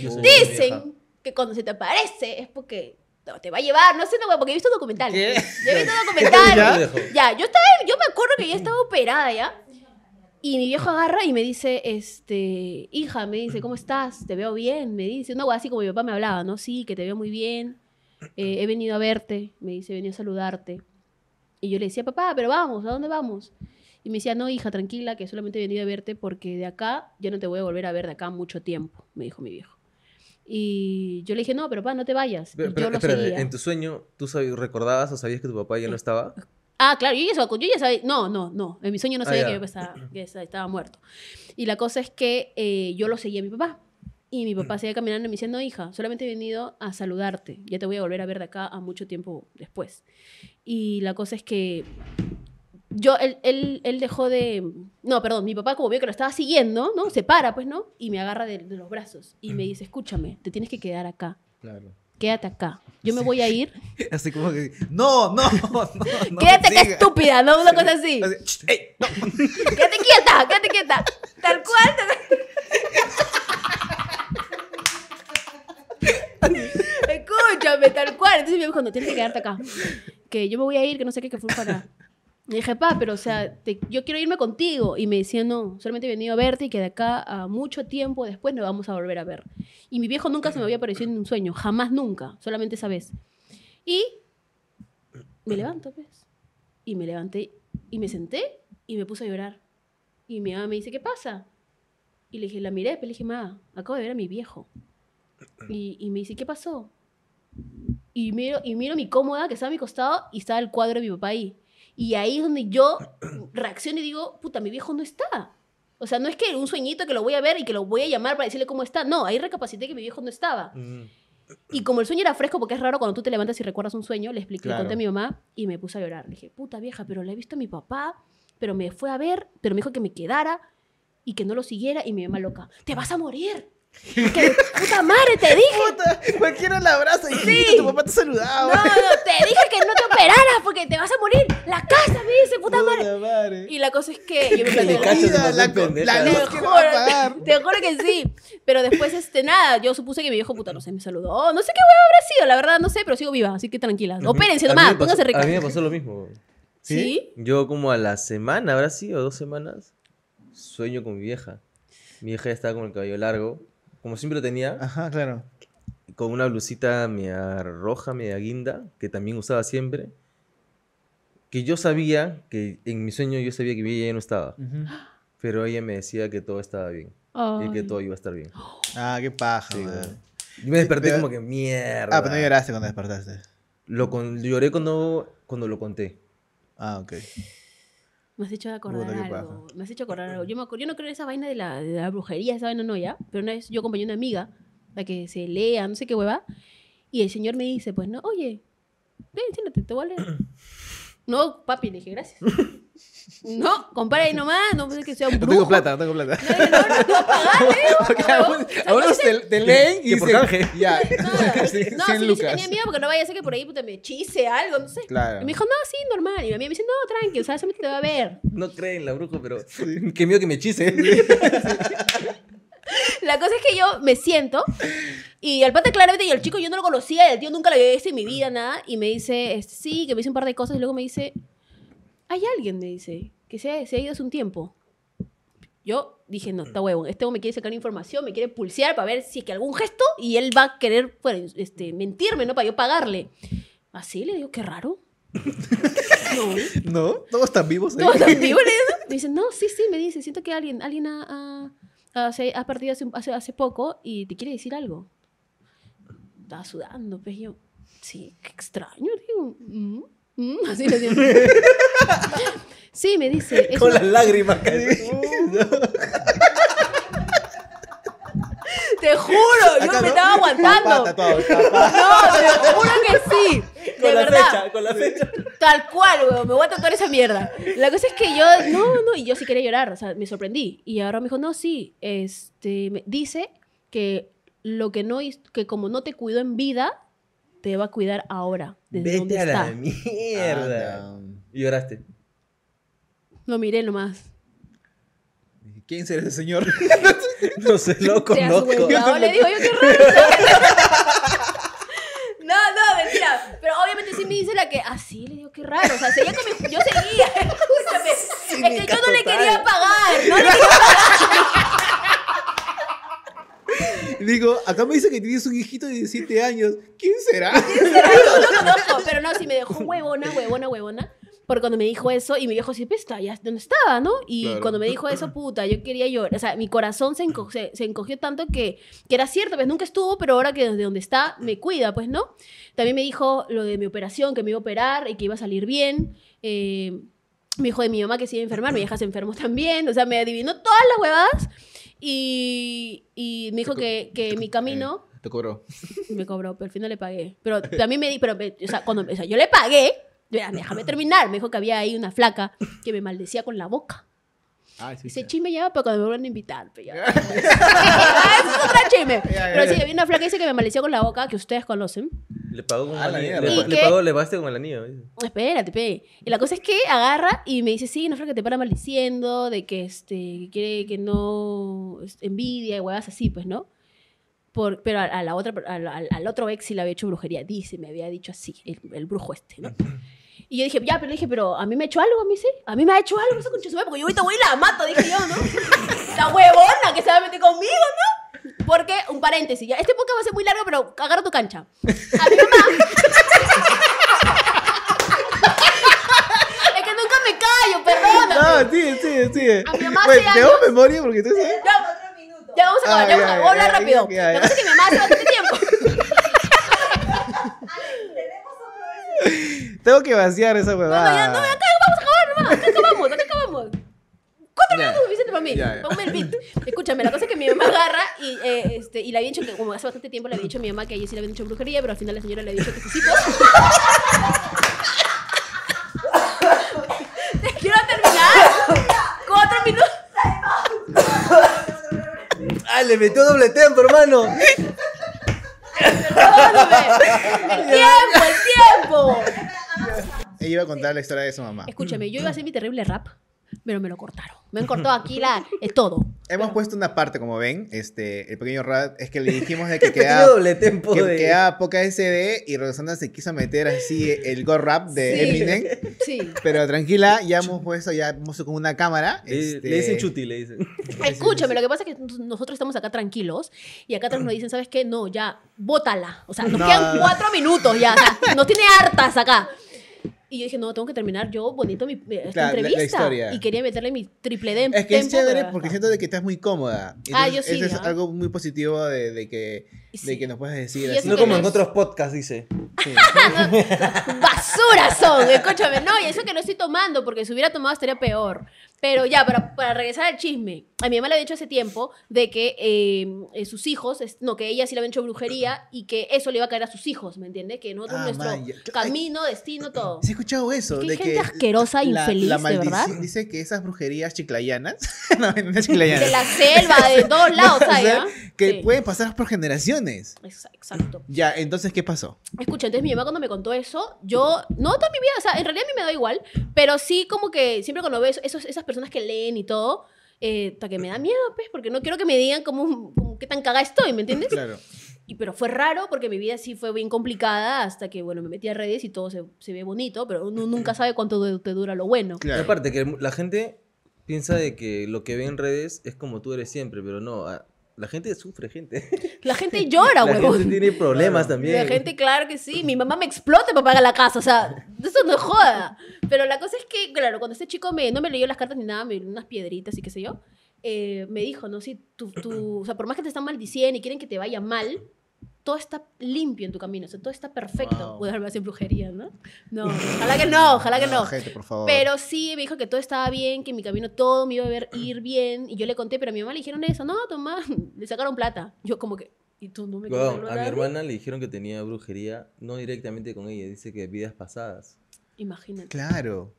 Yo soy mi vieja. Dicen que cuando se te aparece es porque te- te va a llevar, no sé, no, porque he visto documentales. ¿Qué? Yo he visto *laughs* documentales. ¿Ya? ya, yo estaba, yo me acuerdo que ya estaba operada ya. Y mi viejo agarra y me dice, este, hija, me dice, ¿cómo estás? Te veo bien, me dice, una cosa así como mi papá me hablaba, ¿no? Sí, que te veo muy bien, eh, he venido a verte, me dice, he venido a saludarte. Y yo le decía, papá, pero vamos, ¿a dónde vamos? Y me decía, no, hija, tranquila, que solamente he venido a verte porque de acá ya no te voy a volver a ver de acá mucho tiempo, me dijo mi viejo. Y yo le dije, no, pero papá, no te vayas. Pero, pero, yo lo espérate, seguía. en tu sueño, ¿tú recordabas o sabías que tu papá ya no estaba? Ah, claro, yo ya, sabía, yo ya sabía, no, no, no, en mi sueño no Ah, sabía que mi papá estaba, que esa- estaba muerto. Y la cosa es que eh, yo lo seguía a mi papá. Y mi papá seguía caminando y me decía, no, hija, solamente he venido a saludarte. Ya te voy a volver a ver de acá a mucho tiempo después. Y la cosa es que yo, él, él, él dejó de... No, perdón, mi papá como vio que lo estaba siguiendo, ¿no? Se para, pues, ¿no? Y me agarra de, de los brazos y me dice, escúchame, te tienes que quedar acá. Claro. Quédate acá. Yo me voy a ir. *laughs* Así como que. No, no, *laughs* no. no Quédate acá, sigas". estúpida, ¿no? Una cosa así. Así, "Ch, ey, no". *laughs* Quédate quieta, quédate quieta. Tal cual. tal- Escúchame, tal cual. Entonces me dijo, no, tienes que quedarte acá. Que yo me voy a ir, que no sé qué, que fue para... Y dije, pa, pero o sea, te- yo quiero irme contigo. Y me decía, no, solamente he venido a verte y que de acá a mucho tiempo después nos vamos a volver a ver. Y mi viejo nunca se me había aparecido en un sueño, jamás nunca, solamente esa vez. Y me levanto, pues. Y me levanté y me senté y me puse a llorar. Y mi mamá me dice, ¿qué pasa? Y le dije, la miré, pero le dije, ma, acabo de ver a mi viejo. Y, y me dice, ¿qué pasó? Y miro, y miro mi cómoda que estaba a mi costado y estaba el cuadro de mi papá ahí. Y ahí es donde yo *clears throat* reacciono y digo, puta, mi viejo no está. O sea, no es que un sueñito que lo voy a ver y que lo voy a llamar para decirle cómo está. No, ahí recapacité que mi viejo no estaba. Mm. Y como el sueño era fresco, porque es raro cuando tú te levantas y recuerdas un sueño, le expliqué, le Claro. conté a mi mamá y me puse a llorar. Le dije, puta vieja, pero le he visto a mi papá, pero me fue a ver, pero me dijo que me quedara y que no lo siguiera. Y mi mamá loca, te vas a morir. Que, puta madre, te dije. Puta, cualquiera la abraza y Sí. tu papá te No, saludaba. no, te dije que no te operaras porque te vas a morir. La casa, me dice, puta madre. Puta madre. Y la cosa es que yo me se Vida, la, la te luz que no va a juro, apagar. te juro que sí. Pero después, este, nada, yo supuse que mi viejo puta, no sé, me saludó. No sé qué huevo habrá sido, la verdad, no sé, pero sigo viva, así que tranquila. Opérense nomás, pónganse ricas. A mí me pasó lo mismo. ¿Sí? Yo como a la semana, habrá sido dos semanas, sueño con mi vieja. Mi vieja ya estaba con el cabello largo, como siempre lo tenía, Ajá, claro. con una blusita media roja, media guinda, que también usaba siempre. Que yo sabía, que en mi sueño yo sabía que ella ya no estaba, Ujú. pero ella me decía que todo estaba bien y que Ay. todo iba a estar bien. *gasps* Ah, qué paja, Sí. Y me desperté Pero- como que mierda. Ah, pero no lloraste cuando despertaste. Lo con- lloré cuando, cuando lo conté. Ah, ok. Me has hecho acordar Puta, algo. Me has hecho acordar algo. *clears throat* Yo, me acuerdo, yo no creo en esa vaina de la, de la brujería, esa vaina no, ya. Pero una vez yo acompañé a una amiga, la que se lea, no sé qué hueva, y el señor me dice, pues no, oye, ven, siéntate, te voy a leer. *clears throat* no, papi, le dije, gracias. *laughs* No, compara ahí nomás, no pensé que sea un No brujo. tengo plata, no tengo plata. No, no, no, te va a pagar, le digo, *laughs* Porque huevón. a unos- O sea, a yo unos sí te, te leen y por dicen, canje. ya, *laughs* No, *laughs* no, sí, yo lucas. tenía miedo porque no vaya a ser que por ahí puta, me chise algo, no sé. Claro. Y me dijo, no, sí, normal. Y mi amiga me dice, no, tranqui, o sea, solamente te va a ver. No creen en la bruja, pero qué miedo que me chise. La cosa es que yo me siento y al pata claramente, y el chico yo no lo conocía, el tío nunca lo había visto en mi vida, nada, y me dice, este, sí, que me dice un par de cosas, y luego me dice, hay alguien, me dice, que se ha, se ha ido hace un tiempo. Yo dije, no, está huevo, este me quiere sacar información, me quiere pulsear para ver si es que algún gesto y él va a querer, bueno, este, mentirme, ¿no? Para yo pagarle. Así le digo, qué raro. *laughs* no, ¿No? ¿Todos están vivos ahí? ¿Todos están *laughs* vivos? Me dice, no, sí, sí, me dice, siento que alguien, alguien ha, ha, ha- se- ha partido hace, hace, hace poco y te quiere decir algo. Estaba sudando, pues yo, sí, qué extraño, digo. "Mm, mm", así le digo. *laughs* Sí, me dice. es Con una- las lágrimas. casi. Te juro, yo me estaba aguantando. No, te juro que sí. De Con la verdad. fecha, con la fecha. Tal cual, weón. Me voy a tatuar esa mierda. La cosa es que yo, no, no, y yo sí quería llorar, o sea, me sorprendí. Y ahora me dijo, no, sí, este, me dice que lo que no, hiz- que como no te cuidó en vida, te va a cuidar ahora, desde donde Vete a está. la mierda. Anda. Y lloraste. Lo miré nomás. ¿Quién será ese señor? *laughs* No sé, lo conozco. huevado, le digo yo, qué raro. *laughs* No, no, mentira. Pero obviamente sí me dice la que, así le digo, qué raro. O sea, seguía con mi. Yo seguía. *laughs* Escúchame. es que yo no le quería pagar. No le quería Digo, acá me dice que tienes un hijito de 17 años. ¿Quién será? *laughs* pagar. No lo conozco. Pero no, sí me dejó huevona, huevona, huevona. Porque cuando me dijo eso, y mi viejo pues, está, ya, ¿dónde estaba, no? Y Claro. cuando me dijo eso, puta, yo quería llorar. O sea, mi corazón se, enco- se, se encogió tanto que, que era cierto, pues nunca estuvo, pero ahora que desde donde está, me cuida, pues, ¿no? También me dijo lo de mi operación, que me iba a operar y que iba a salir bien. Eh, me dijo de mi mamá que se iba a enfermar, mi hija se enfermó también. O sea, me adivinó todas las huevadas. Y, y me dijo que, que mi camino... Te cobró. *laughs* Me cobró, pero al final le pagué. Pero también me di, pero, me- o sea, cuando, o sea, yo le pagué, déjame terminar, me dijo que había ahí una flaca que me maldecía con la boca. Ah, sí. Ese chisme ya para cuando me vuelvan a invitar. Pero ya. *laughs* *laughs* Ah, es otro chisme. Pero sí, había una flaca que dice que me maldecía con la boca, que ustedes conocen. Le pagó con Ah, la el anillo. Le, ¿Y pa- le pagó, le baste con el anillo. Espérate, pe. Y la cosa es que agarra y me dice, sí, una flaca que te para maldiciendo, de que, este, que quiere que no envidia y huevas así, pues, ¿no? Por, pero a, a la otra, al, al- al otro ex sí le había hecho brujería. Dice, me había dicho así, el, el brujo este, ¿no? *clears throat* Y yo dije, ya, pero le dije, pero a mí me ha hecho algo, a mí sí. A mí me ha hecho algo esa concha porque yo ahorita voy y la mato, dije yo, ¿no? *laughs* La huevona que se va a meter conmigo, ¿no? Porque, un paréntesis, ya, este podcast va a ser muy largo, pero agarra tu cancha. A mi mamá. *laughs* es que nunca me callo, perdóname. No, sigue, sigue, sigue. A mi mamá hace ¿Te hago años- memoria? Porque tú sabes. Ya, Otro minuto. ya vamos a acabar, Ah, ya vamos ya, a ya, voy a hablar ya, rápido. ya, ya. La cosa es que mi mamá hace bastante tiempo. *laughs* Tenemos otro ese. Tengo que vaciar esa No, huevada. no, ya, no, acá vamos a acabar nomás. Acá acabamos, acá acabamos. Ya. minutos suficiente para mí. Ya, ya. Ponme el beat. Escúchame, la cosa es que mi mamá agarra y, eh, este, y le había dicho que, como hace bastante tiempo, le había dicho a mi mamá que a ella sí le habían dicho brujería, pero al final la señora le había dicho que sí, *laughs* Quiero terminar. Cuatro minutos. ¡Ah, le metió doble tempo, hermano! Perdóname. El tiempo, el tiempo. Ella iba a contar la historia de su mamá. Escúchame, yo iba a hacer mi terrible rap, pero me lo cortaron. Me han cortado aquí la, es *laughs* todo. Hemos puesto una parte, como ven, este, el pequeño rat, es que le *laughs* dijimos de que quedaba, doble tempo que de... quedaba poca SD y Rosana se quiso meter así el go rap de Sí. Eminem. *laughs* Sí. Pero tranquila, ya hemos puesto, ya hemos con una cámara. Le, este, le dicen chuti, le dicen. Escúchame, lo que pasa es que nos- nosotros estamos acá tranquilos y acá atrás nos dicen, ¿sabes qué? No, ya, bótala. O sea, nos No. quedan cuatro minutos ya. O sea, nos tiene hartas acá. Y yo dije, no, tengo que terminar yo bonito mi, esta La- la- la entrevista. historia. Y quería meterle mi triple D. Es que es tempo, chévere pero- porque siento de que estás muy cómoda. Ah, yo sí, Eso es algo muy positivo de, de que, de que nos puedes decir así. No como no en es- otros podcasts, dice. *laughs* Sí. Basura son, escúchame. No, y eso que no estoy tomando, porque si hubiera tomado estaría peor. Pero ya, para, para regresar al chisme, a mi mamá le había dicho hace tiempo de que eh, eh, sus hijos, es- no, que ella sí le había hecho brujería y que eso le iba a caer a sus hijos, ¿me entiendes? Que nosotros, Ah, nuestro man, ya. Camino, destino, todo. Sí, he escuchado eso. Hay de gente que asquerosa, infeliz, de maldición- verdad. Dice que esas brujerías chiclayanas. *laughs* no, no es chiclayanas. De la selva, de todos *laughs* lados O sea, ¿ah? Que Sí. pueden pasar por generaciones. Ex- Exacto. Ya, entonces, ¿qué pasó? Escucha, entonces mi mamá cuando me contó eso, yo, no toda mi vida, o sea, en realidad a mí me da igual, pero sí como que siempre cuando veo esos, esas personas que leen y todo, eh, hasta que me da miedo, pues, porque no quiero que me digan cómo, cómo- qué tan cagada estoy, ¿me entiendes? Claro. Y, pero fue raro porque mi vida sí fue bien complicada hasta que, bueno, me metí a redes y todo se, se ve bonito, pero uno nunca sabe cuánto te dura lo bueno. Y Claro. aparte, que la gente piensa de que lo que ve en redes es como tú eres siempre, pero no. La gente sufre, gente. La gente *laughs* llora, La huevón. gente tiene problemas también. La gente, claro que sí. Mi mamá me explota para pagar la casa. O sea, eso no joda. Pero la cosa es que, claro, cuando este chico me, no me leyó las cartas ni nada, me dio unas piedritas y qué sé yo, eh, me dijo, ¿no? Si tú, tú, o sea, por más que te están maldiciendo y quieren que te vaya mal, todo está limpio en tu camino. O sea, todo está perfecto. Wow. Darme hacer brujería, ¿no? No, *laughs* ojalá que no, ojalá que no. gente, por favor. Pero sí me dijo que todo estaba bien, que en mi camino todo me iba a ver *clears throat* ir bien. Y yo le conté, pero a mi mamá le dijeron eso. No, tu mamá, *laughs* le sacaron plata. Yo como que, ¿y tú no me Weón, a mi mí?". hermana le dijeron que tenía brujería, no directamente con ella, dice que vidas pasadas. Imagínate. Claro.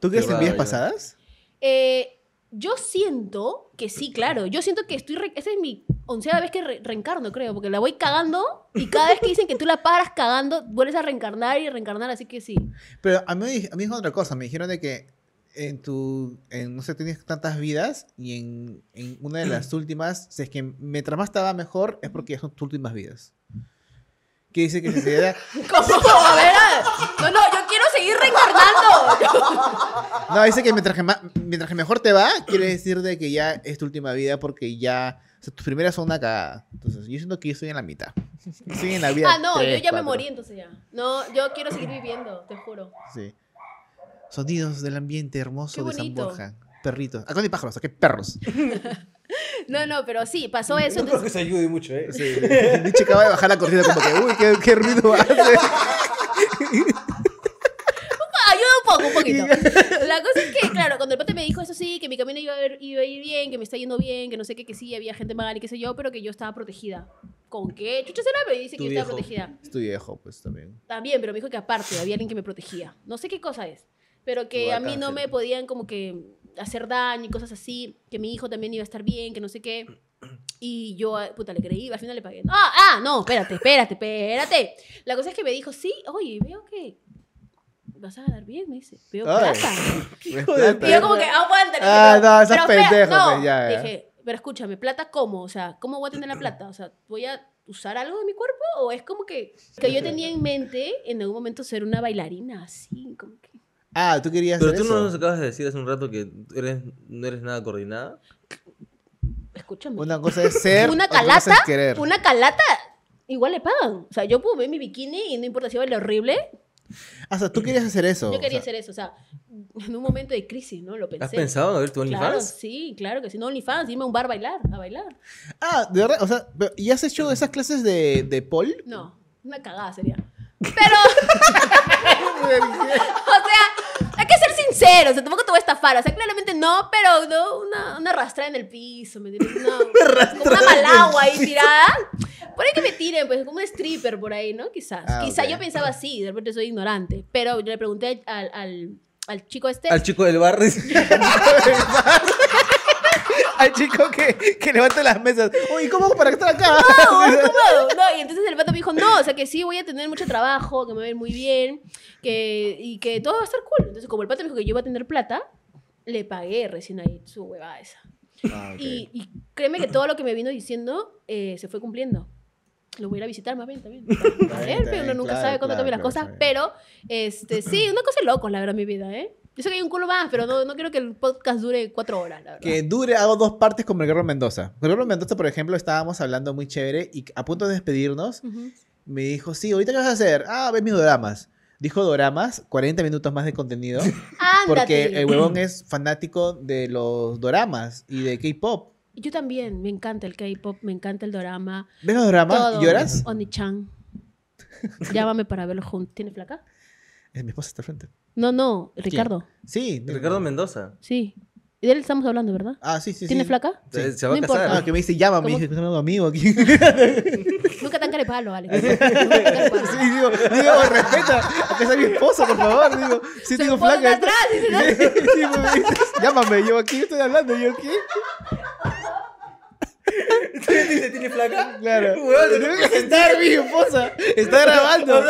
¿Tú crees en vidas pasadas? Eh, yo siento que sí, claro. Yo siento que estoy. re- Esa es mi onceava vez que re- reencarno, creo. Porque la voy cagando y cada vez que dicen que tú la paras cagando, vuelves a reencarnar y reencarnar. Así que sí. Pero a mí, a mí es otra cosa. Me dijeron de que en tu. En, no sé, tienes tantas vidas y en, en una de las últimas, si es que mientras más estaba mejor, es porque ya son tus últimas vidas. Que dice que se da- *laughs* ¿Cómo? A ver, a- no, no, yo seguir reencarnando. *laughs* No, dice que mientras que, ma- mientras que mejor te va, quiere decir de que ya es tu última vida porque ya. O sea, tus primeras son una cagada. Entonces, yo siento que yo estoy en la mitad. Estoy en la vida. Ah, no, tres, yo ya me cuatro. morí entonces ya. No, yo quiero seguir viviendo, te juro. Sí. Sonidos del ambiente hermoso Qué de San bonito. Borja. Perritos. Acá no hay pájaros, aquí hay perros. *laughs* No, no, pero sí, pasó eso. No creo Entonces, que se ayude mucho, ¿eh? Sí. *laughs* Nietzsche acaba de bajar la cortina como que, uy, qué, qué ruido hace. Poquito. *laughs* La cosa es que, claro, cuando el pate me dijo eso sí, que mi camino iba a, ir, iba a ir bien, que me está yendo bien, que no sé qué, que sí, había gente mal y qué sé yo, pero que yo estaba protegida. ¿Con qué? Chucha será, pero dice que yo estaba protegida. Es tu viejo, pues también. También, pero me dijo que aparte había alguien que me protegía. No sé qué cosa es. Pero que a mí no me podían como que hacer daño y cosas así. Que mi hijo también iba a estar bien, que no sé qué. Y yo, ah, puta, le creí, al final le pagué. Ah, ah, no, espérate, espérate, espérate. La cosa es que me dijo, sí, oye, veo que vas a ganar bien, me dice. Veo Ay. plata. *laughs* Hijo de Y yo como que, aguanta. Ah, pero- no, espera, pendejo, no. pues, ya, ya. Dije, pero escúchame, ¿plata cómo? O sea, ¿cómo voy a tener la plata? O sea, ¿voy a usar algo de mi cuerpo? ¿O es como que, que yo tenía en mente en algún momento ser una bailarina así? Como que... Ah, tú querías Pero hacer tú no eso. nos acabas de decir hace un rato que eres, no eres nada coordinada. Escúchame. Una cosa es ser, Una otra cosa es calata, querer. una calata, igual le pagan. O sea, yo puedo ver mi bikini y no importa si baile horrible. Ah, o sea, tú querías hacer eso. Yo quería o sea, hacer eso. O sea, en un momento de crisis, ¿no? Lo pensé. ¿Has pensado en abrir tu Claro, OnlyFans? sí, claro que sí. No OnlyFans, irme a un bar a bailar, a bailar. Ah, de verdad, o sea, pero- ¿y has hecho esas clases de, de pole? No, una cagada sería. Pero, *laughs* *laughs* *laughs* o sea, sinceros, o sea, tampoco te voy a estafar, o sea, claramente no, pero no, una, una en el piso, ¿me entiendes? *laughs* Una, como una malagua ahí tirada. Por ahí que me tiren, pues, como un stripper por ahí, ¿no? Quizás. Ah, Quizá ok. yo pensaba así, de repente soy ignorante, pero yo le pregunté al, al, al chico este. Al chico del bar. *laughs* *laughs* Al chico que, que levanta las mesas. Uy, ¿cómo hago para estar acá? No, ¿cómo? *laughs* No, y entonces el pato me dijo, no, o sea, que sí voy a tener mucho trabajo, que me va a ir muy bien, que, y que todo va a estar cool. Entonces, como el pato me dijo que yo iba a tener plata, le pagué recién ahí su huevada esa. Ah, ok. Y, y créeme que todo lo que me vino diciendo eh, se fue cumpliendo. Lo voy a ir a visitar más bien también. A ver, está pero uno bien, nunca claro, sabe cuándo claro, cambian las claro, cosas. bien. Pero, este, sí, una cosa loca, la verdad, mi vida, ¿eh? Yo sé que hay un culo más, pero no, no quiero que el podcast dure cuatro horas, la verdad. Que dure, hago dos partes el Guerrero Mendoza. Con el Guerrero Mendoza, por ejemplo, estábamos hablando muy chévere y a punto de despedirnos, me dijo, sí, ¿ahorita qué vas a hacer? Ah, ves mis doramas. Dijo doramas, 40 minutos más de contenido, *laughs* porque el huevón es fanático de los doramas y de K-pop. Yo también, me encanta el K-pop, me encanta el drama. ¿Ves los doramas lloras? Oni-chan. Llámame para verlo juntos. ¿Tiene flaca? Eh, mi esposa está al frente. No, no, Ricardo. Sí, Ricardo Mendoza. Sí. Y de él estamos hablando, ¿verdad? Ah, sí, sí, ¿Tiene sí. flaca? Se, se va No a casar. importa. Ah, que me dice, llámame, ¿Cómo? dije, que tengo un amigo aquí. Nunca tan carepalo, Alex. Nunca *laughs* tan carepalo. Sí, digo, digo, respeta, acá está mi esposa, por favor, digo, sí tengo flaca. atrás, dice, ¿no? *laughs* Sí, me llámame, yo aquí estoy hablando, yo aquí. ¿Tiene, ¿Tiene flaca? Claro. Weón, te Tengo que sentar, mi esposa. Está *laughs* grabando.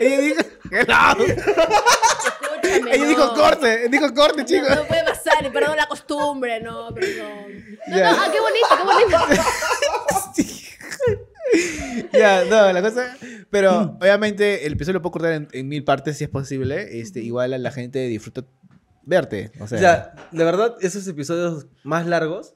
Ella dijo, *laughs* hello. Escúchame, Ella dijo no. corte, dijo corte, chicos. No, no puede pasar, perdón la costumbre, no, perdón. No, Ya. no, ah, qué bonito, qué bonito. *laughs* Ya, no, la cosa. Pero obviamente el episodio lo puedo cortar en, en mil partes si es posible. Este, igual a la gente disfruta verte. O sea, O sea, la verdad, esos episodios más largos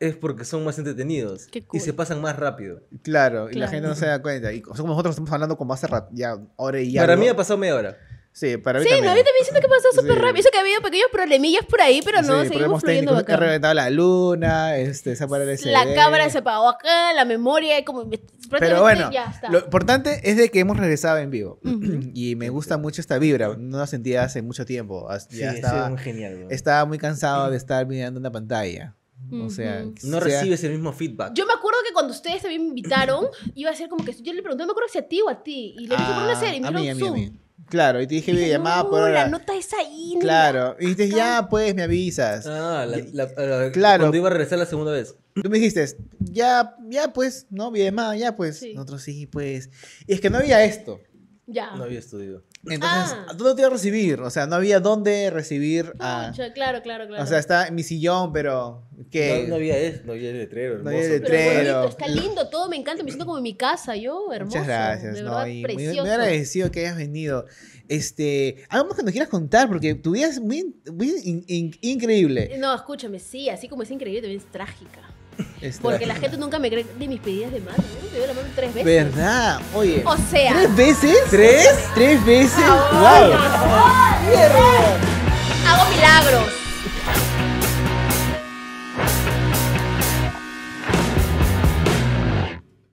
es porque son más entretenidos. Qué cool. Y se pasan más rápido. claro, y la Claro. gente no se da cuenta. Y como nosotros estamos hablando como hace rato, ya hora y ya. Para mí ha pasado media hora. Sí, para mí Sí, también. no, yo también siento que pasó súper Sí. rápido. Eso que ha habido pequeños problemillas por ahí, pero no, Sí, seguimos fluyendo bacán. reventado la luna, este, se el SD. La cámara se apagó acá, la memoria, como. Pero prácticamente bueno, Ya está. lo importante es de que hemos regresado en vivo. Ujú. *clears throat* y me gusta mucho esta vibra. No la sentía hace mucho tiempo. Ya sí, estaba, muy genial. estaba muy cansado de estar mirando una pantalla. O sea. No sea- recibes el mismo feedback. Yo me acuerdo que cuando ustedes también me invitaron, *coughs* iba a ser como que yo le pregunté, no me acuerdo si a ti o a ti, y le dije por una serie, y me Ah, a mí, a dijeron mí, a Zoom. mí. Claro, y te dije videollamada no, por la nota es ahí. Claro, y dijiste, acá. ya, pues, me avisas. Ah, la, la- la- Claro. Cuando iba a regresar la segunda vez. Tú me dijiste, ya, ya, pues, ¿no? Videollamada, ya, pues. Sí. Nosotros sí, pues. Y es que no había esto. Ya. No había estudio. Entonces, Ah. no te ibas a recibir. O sea, no había dónde recibir a... Claro, claro, claro. O sea, está en mi sillón, pero... ¿qué? No, no había eso, no había el letrero. No hermoso. había Pero letrero. bonito, está lindo, todo me encanta, me siento como en mi casa, yo, hermoso. Muchas gracias, de ¿no? verdad, Y muy, precioso. muy agradecido que hayas venido. Este, algo más que nos quieras contar, porque tu vida es muy, muy in- in- increíble. No, escúchame, sí, así como es increíble, también es trágica. Este, Porque la gente nunca me cree de mis pedidas de mano. Yo me pedí la mano tres veces. ¿Verdad? Oye. O sea. ¿Tres veces? ¿Tres? ¿Tres veces? ¡Wow! Hago milagros.